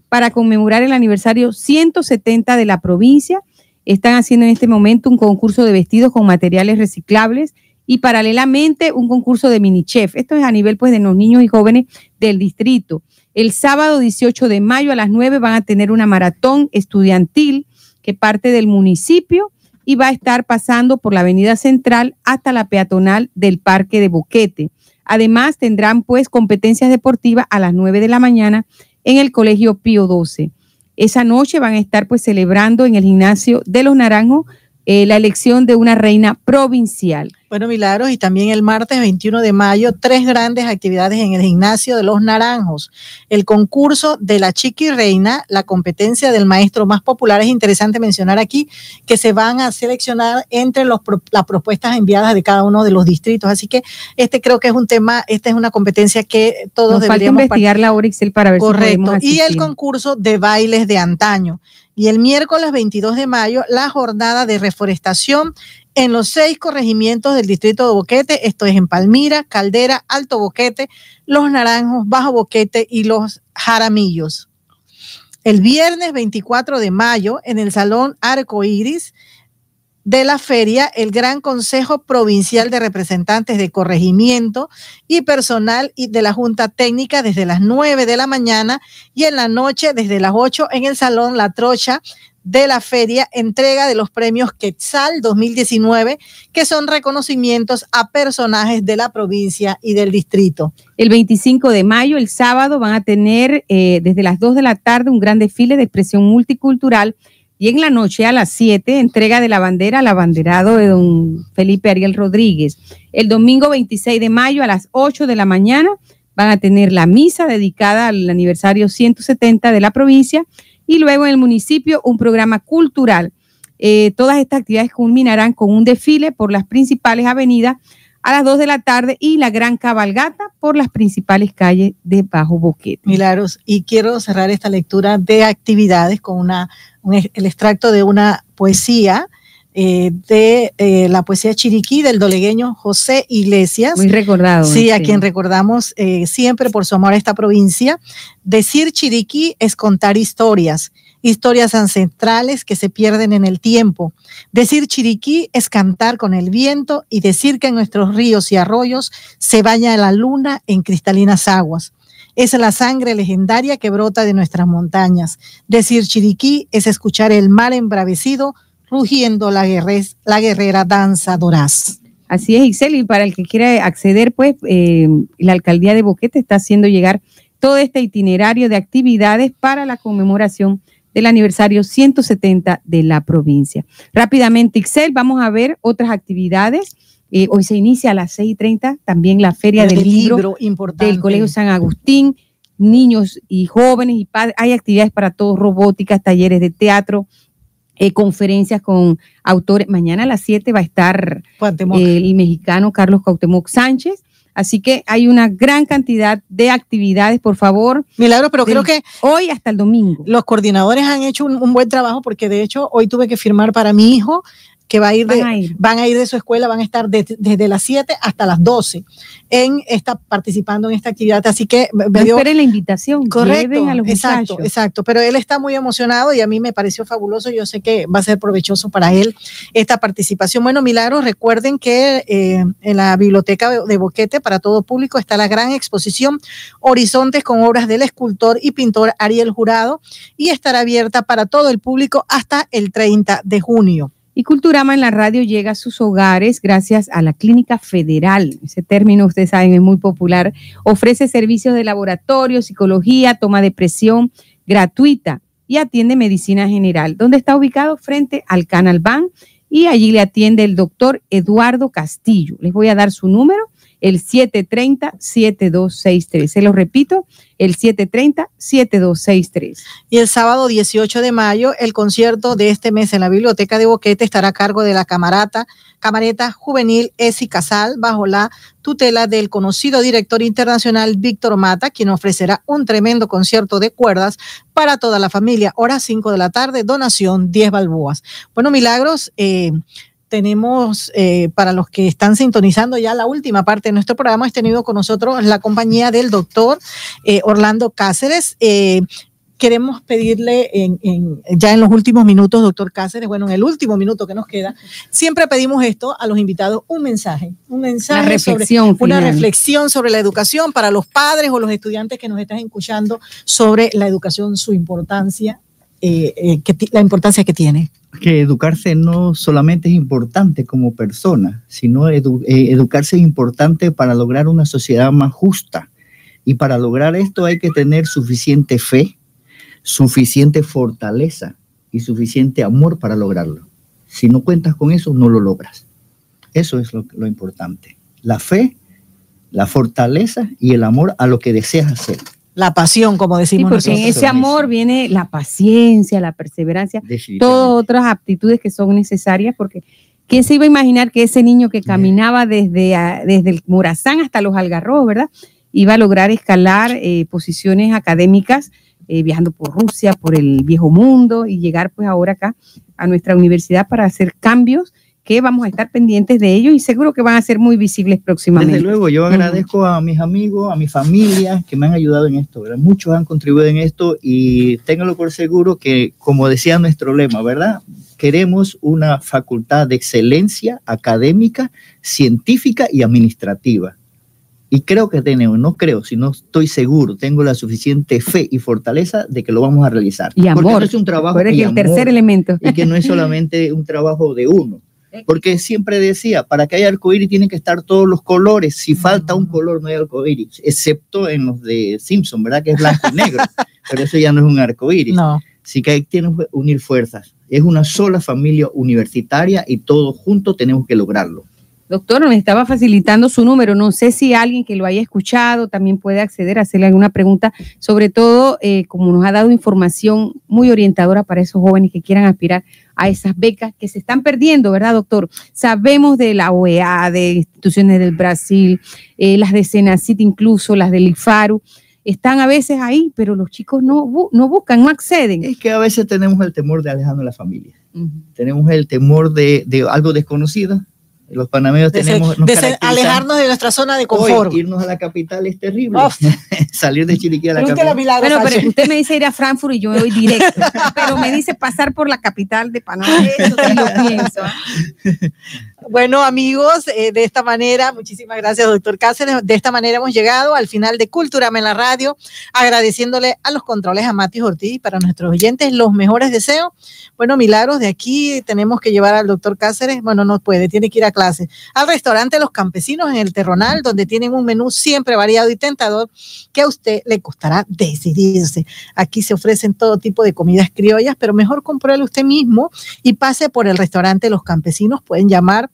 para conmemorar el aniversario 170 de la provincia. Están haciendo en este momento un concurso de vestidos con materiales reciclables y paralelamente un concurso de mini chef. Esto es a nivel pues de los niños y jóvenes del distrito. El sábado 18 de mayo a las 9 van a tener una maratón estudiantil que parte del municipio y va a estar pasando por la avenida central hasta la peatonal del Parque de Boquete. Además tendrán pues competencias deportivas a las 9 de la mañana en el Colegio Pío XII. Esa noche van a estar pues celebrando en el gimnasio de los Naranjos eh, la elección de una reina provincial. Bueno, Milagros, y también el martes 21 de mayo, tres grandes actividades en el gimnasio de los Naranjos. El concurso de la Chiqui Reina, la competencia del maestro más popular. Es interesante mencionar aquí que se van a seleccionar entre los, las propuestas enviadas de cada uno de los distritos. Así que este creo que es un tema, esta es una competencia que todos Nos deberíamos... Falta investigar la Orixel para ver Correcto. y el concurso de bailes de antaño. Y el miércoles 22 de mayo, la jornada de reforestación en los seis corregimientos del distrito de Boquete, esto es en Palmira, Caldera, Alto Boquete, Los Naranjos, Bajo Boquete y Los Jaramillos. El viernes 24 de mayo, en el Salón Arco Iris, de la feria el Gran Consejo Provincial de Representantes de Corregimiento y personal de la Junta Técnica desde las 9 de la mañana y en la noche desde las 8 en el Salón La Trocha de la feria, entrega de los premios Quetzal 2019, que son reconocimientos a personajes de la provincia y del distrito. El 25 de mayo, el sábado, van a tener eh, desde las 2 de la tarde un gran desfile de expresión multicultural y en la noche a las 7, entrega de la bandera al abanderado de don Felipe Ariel Rodríguez. El domingo 26 de mayo a las 8 de la mañana van a tener la misa dedicada al aniversario 170 de la provincia y luego en el municipio un programa cultural. Eh, todas estas actividades culminarán con un desfile por las principales avenidas a las 2 de la tarde y la gran cabalgata por las principales calles de Bajo Boquete. Milagros, y quiero cerrar esta lectura de actividades con una el extracto de una poesía eh, de eh, la poesía chiriquí del dolegueño José Iglesias. Muy recordado. Sí, a quien recordamos eh, siempre por su amor a esta provincia. Decir chiriquí es contar historias, historias ancestrales que se pierden en el tiempo. Decir chiriquí es cantar con el viento y decir que en nuestros ríos y arroyos se baña la luna en cristalinas aguas es la sangre legendaria que brota de nuestras montañas. Decir chiriquí es escuchar el mar embravecido rugiendo la, la guerrera danza doraz. Así es, Ixel, y para el que quiera acceder, pues eh, la alcaldía de Boquete está haciendo llegar todo este itinerario de actividades para la conmemoración del aniversario 170 de la provincia. Rápidamente, Ixel, vamos a ver otras actividades eh, hoy se inicia a las 6.30 también la Feria del Libro, del Colegio San Agustín. Niños y jóvenes y padres, hay actividades para todos, robóticas, talleres de teatro, eh, conferencias con autores. Mañana a las 7 va a estar eh, el mexicano Carlos Cautemoc Sánchez. Así que hay una gran cantidad de actividades, por favor. Milagro, pero creo que hoy hasta el domingo. Los coordinadores han hecho un, un, buen trabajo porque de hecho hoy tuve que firmar para mi hijo que va a ir van, de, a, ir. van a ir de su escuela, van a estar de, desde las 7 hasta las 12 en esta, participando en esta actividad. Así que me no dio, esperen la invitación. Correcto, a los exacto, muchachos. exacto. Pero él está muy emocionado y a mí me pareció fabuloso. Yo sé que va a ser provechoso para él esta participación. Bueno, Milagros, recuerden que eh, en la biblioteca de Boquete para todo público está la gran exposición Horizontes con obras del escultor y pintor Ariel Jurado y estará abierta para todo el público hasta el 30 de junio. Y Culturama en la radio llega a sus hogares gracias a la Clínica Federal. Ese término, ustedes saben, es muy popular. Ofrece servicios de laboratorio, psicología, toma de presión gratuita y atiende medicina general. ¿Dónde está ubicado? Frente al Canal Ban y allí le atiende el doctor Eduardo Castillo. Les voy a dar su número, el 730-7263. Se lo repito, el 730-7263. Y el sábado 18 de mayo, el concierto de este mes en la Biblioteca de Boquete estará a cargo de la camarata, camareta juvenil Esi Casal, bajo la tutela del conocido director internacional Víctor Mata, quien ofrecerá un tremendo concierto de cuerdas para toda la familia. Hora 5 de la tarde, donación 10 balboas. Bueno, Milagros, eh, tenemos, eh, para los que están sintonizando ya la última parte de nuestro programa, hemos tenido con nosotros la compañía del doctor eh, Orlando Cáceres. Eh, queremos pedirle en, en, ya en los últimos minutos, doctor Cáceres, bueno, en el último minuto que nos queda, siempre pedimos esto a los invitados, un mensaje, un mensaje, una reflexión, sobre, una reflexión sobre la educación para los padres o los estudiantes que nos están escuchando sobre la educación, su importancia, eh, eh, que, la importancia que tiene que educarse no solamente es importante como persona, sino eh, educarse es importante para lograr una sociedad más justa. Y para lograr esto hay que tener suficiente fe, suficiente fortaleza y suficiente amor para lograrlo. Si no cuentas con eso, no lo logras. Eso es lo, lo importante. La fe, la fortaleza y el amor a lo que deseas hacer la pasión, como decimos sí, porque nosotros. en ese amor viene la paciencia, la perseverancia, todas otras aptitudes que son necesarias, porque ¿quién se iba a imaginar que ese niño que caminaba desde, a, desde el Morazán hasta los Algarrobos, ¿verdad? Iba a lograr escalar eh, posiciones académicas eh, viajando por Rusia, por el viejo mundo y llegar pues ahora acá a nuestra universidad para hacer cambios que vamos a estar pendientes de ellos y seguro que van a ser muy visibles próximamente. Desde luego, yo agradezco a mis amigos, a mi familia que me han ayudado en esto, ¿verdad? Muchos han contribuido en esto y ténganlo por seguro que, como decía nuestro lema, ¿verdad? Queremos una facultad de excelencia académica, científica y administrativa. Y creo que tenemos, no creo, sino estoy seguro, tengo la suficiente fe y fortaleza de que lo vamos a realizar. Y amor. Porque no es un trabajo. Y el tercer elemento. Y que no es *laughs* solamente un trabajo de uno porque siempre decía, para que haya arcoíris tienen que estar todos los colores, si falta un color no hay arcoíris, excepto en los de Simpson, ¿verdad? Que es blanco y negro, *laughs* pero eso ya no es un arcoíris. No. Así que hay que unir fuerzas. Es una sola familia universitaria y todos juntos tenemos que lograrlo. Doctor, me estaba facilitando su número. No sé si alguien que lo haya escuchado también puede acceder a hacerle alguna pregunta, sobre todo eh, como nos ha dado información muy orientadora para esos jóvenes que quieran aspirar a esas becas que se están perdiendo, ¿verdad, doctor? Sabemos de la OEA, de instituciones del Brasil, eh, las de Senacit, incluso las del IFARU están a veces ahí, pero los chicos no, no buscan, no acceden. Es que a veces tenemos el temor de alejarnos de la familia. Uh -huh. Tenemos el temor de, de, algo desconocido. Los panameños de tenemos. Ser, de ser, alejarnos de nuestra zona de confort. Hoy, irnos a la capital es terrible. *laughs* Salir de Chiriquí a la capital. La bueno, pero usted me dice ir a Frankfurt y yo voy directo. *laughs* pero me dice pasar por la capital de Panamá. Eso sí lo pienso. *laughs* Bueno, amigos, eh, de esta manera, muchísimas gracias, doctor Cáceres. De esta manera hemos llegado al final de Cultura en la radio, agradeciéndole a los controles a Matis Ortiz para nuestros oyentes los mejores deseos. Bueno, milagros, de aquí tenemos que llevar al doctor Cáceres, bueno, no puede, tiene que ir a clase, al restaurante Los Campesinos en el Terronal, donde tienen un menú siempre variado y tentador que a usted le costará decidirse. Aquí se ofrecen todo tipo de comidas criollas, pero mejor compruebe usted mismo y pase por el restaurante Los Campesinos. Pueden llamar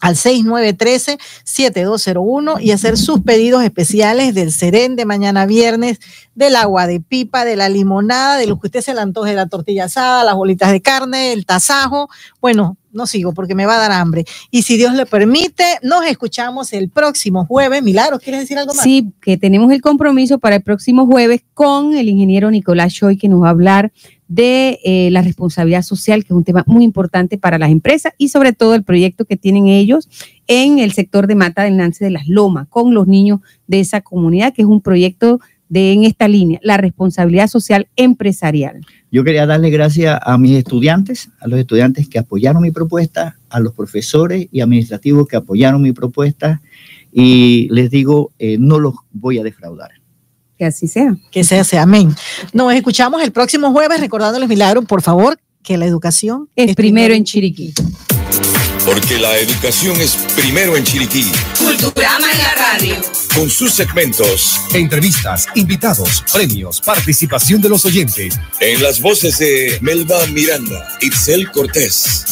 al 6913-7201 y hacer sus pedidos especiales del Serén de mañana viernes, del agua de pipa, de la limonada, de lo que usted se le antoje, la tortilla asada, las bolitas de carne, el tasajo. Bueno, no sigo porque me va a dar hambre. Y si Dios le permite, nos escuchamos el próximo jueves. Milagros, ¿quieres decir algo más? Sí, que tenemos el compromiso para el próximo jueves con el ingeniero Nicolás Choi, que nos va a hablar de eh, la responsabilidad social, que es un tema muy importante para las empresas y sobre todo el proyecto que tienen ellos en el sector de Mata del Nance de las Lomas, con los niños de esa comunidad, que es un proyecto de en esta línea, la responsabilidad social empresarial. Yo quería darle gracias a mis estudiantes, a los estudiantes que apoyaron mi propuesta, a los profesores y administrativos que apoyaron mi propuesta y les digo, eh, no los voy a defraudar. Que así sea. Que sea así, amén. Nos escuchamos el próximo jueves recordándoles, Milagro, por favor, que la educación es, primero en Chiriquí. Porque la educación es primero en Chiriquí. Culturama en la radio. Con sus segmentos. Entrevistas, invitados, premios, participación de los oyentes. En las voces de Melba Miranda, Itzel Cortés.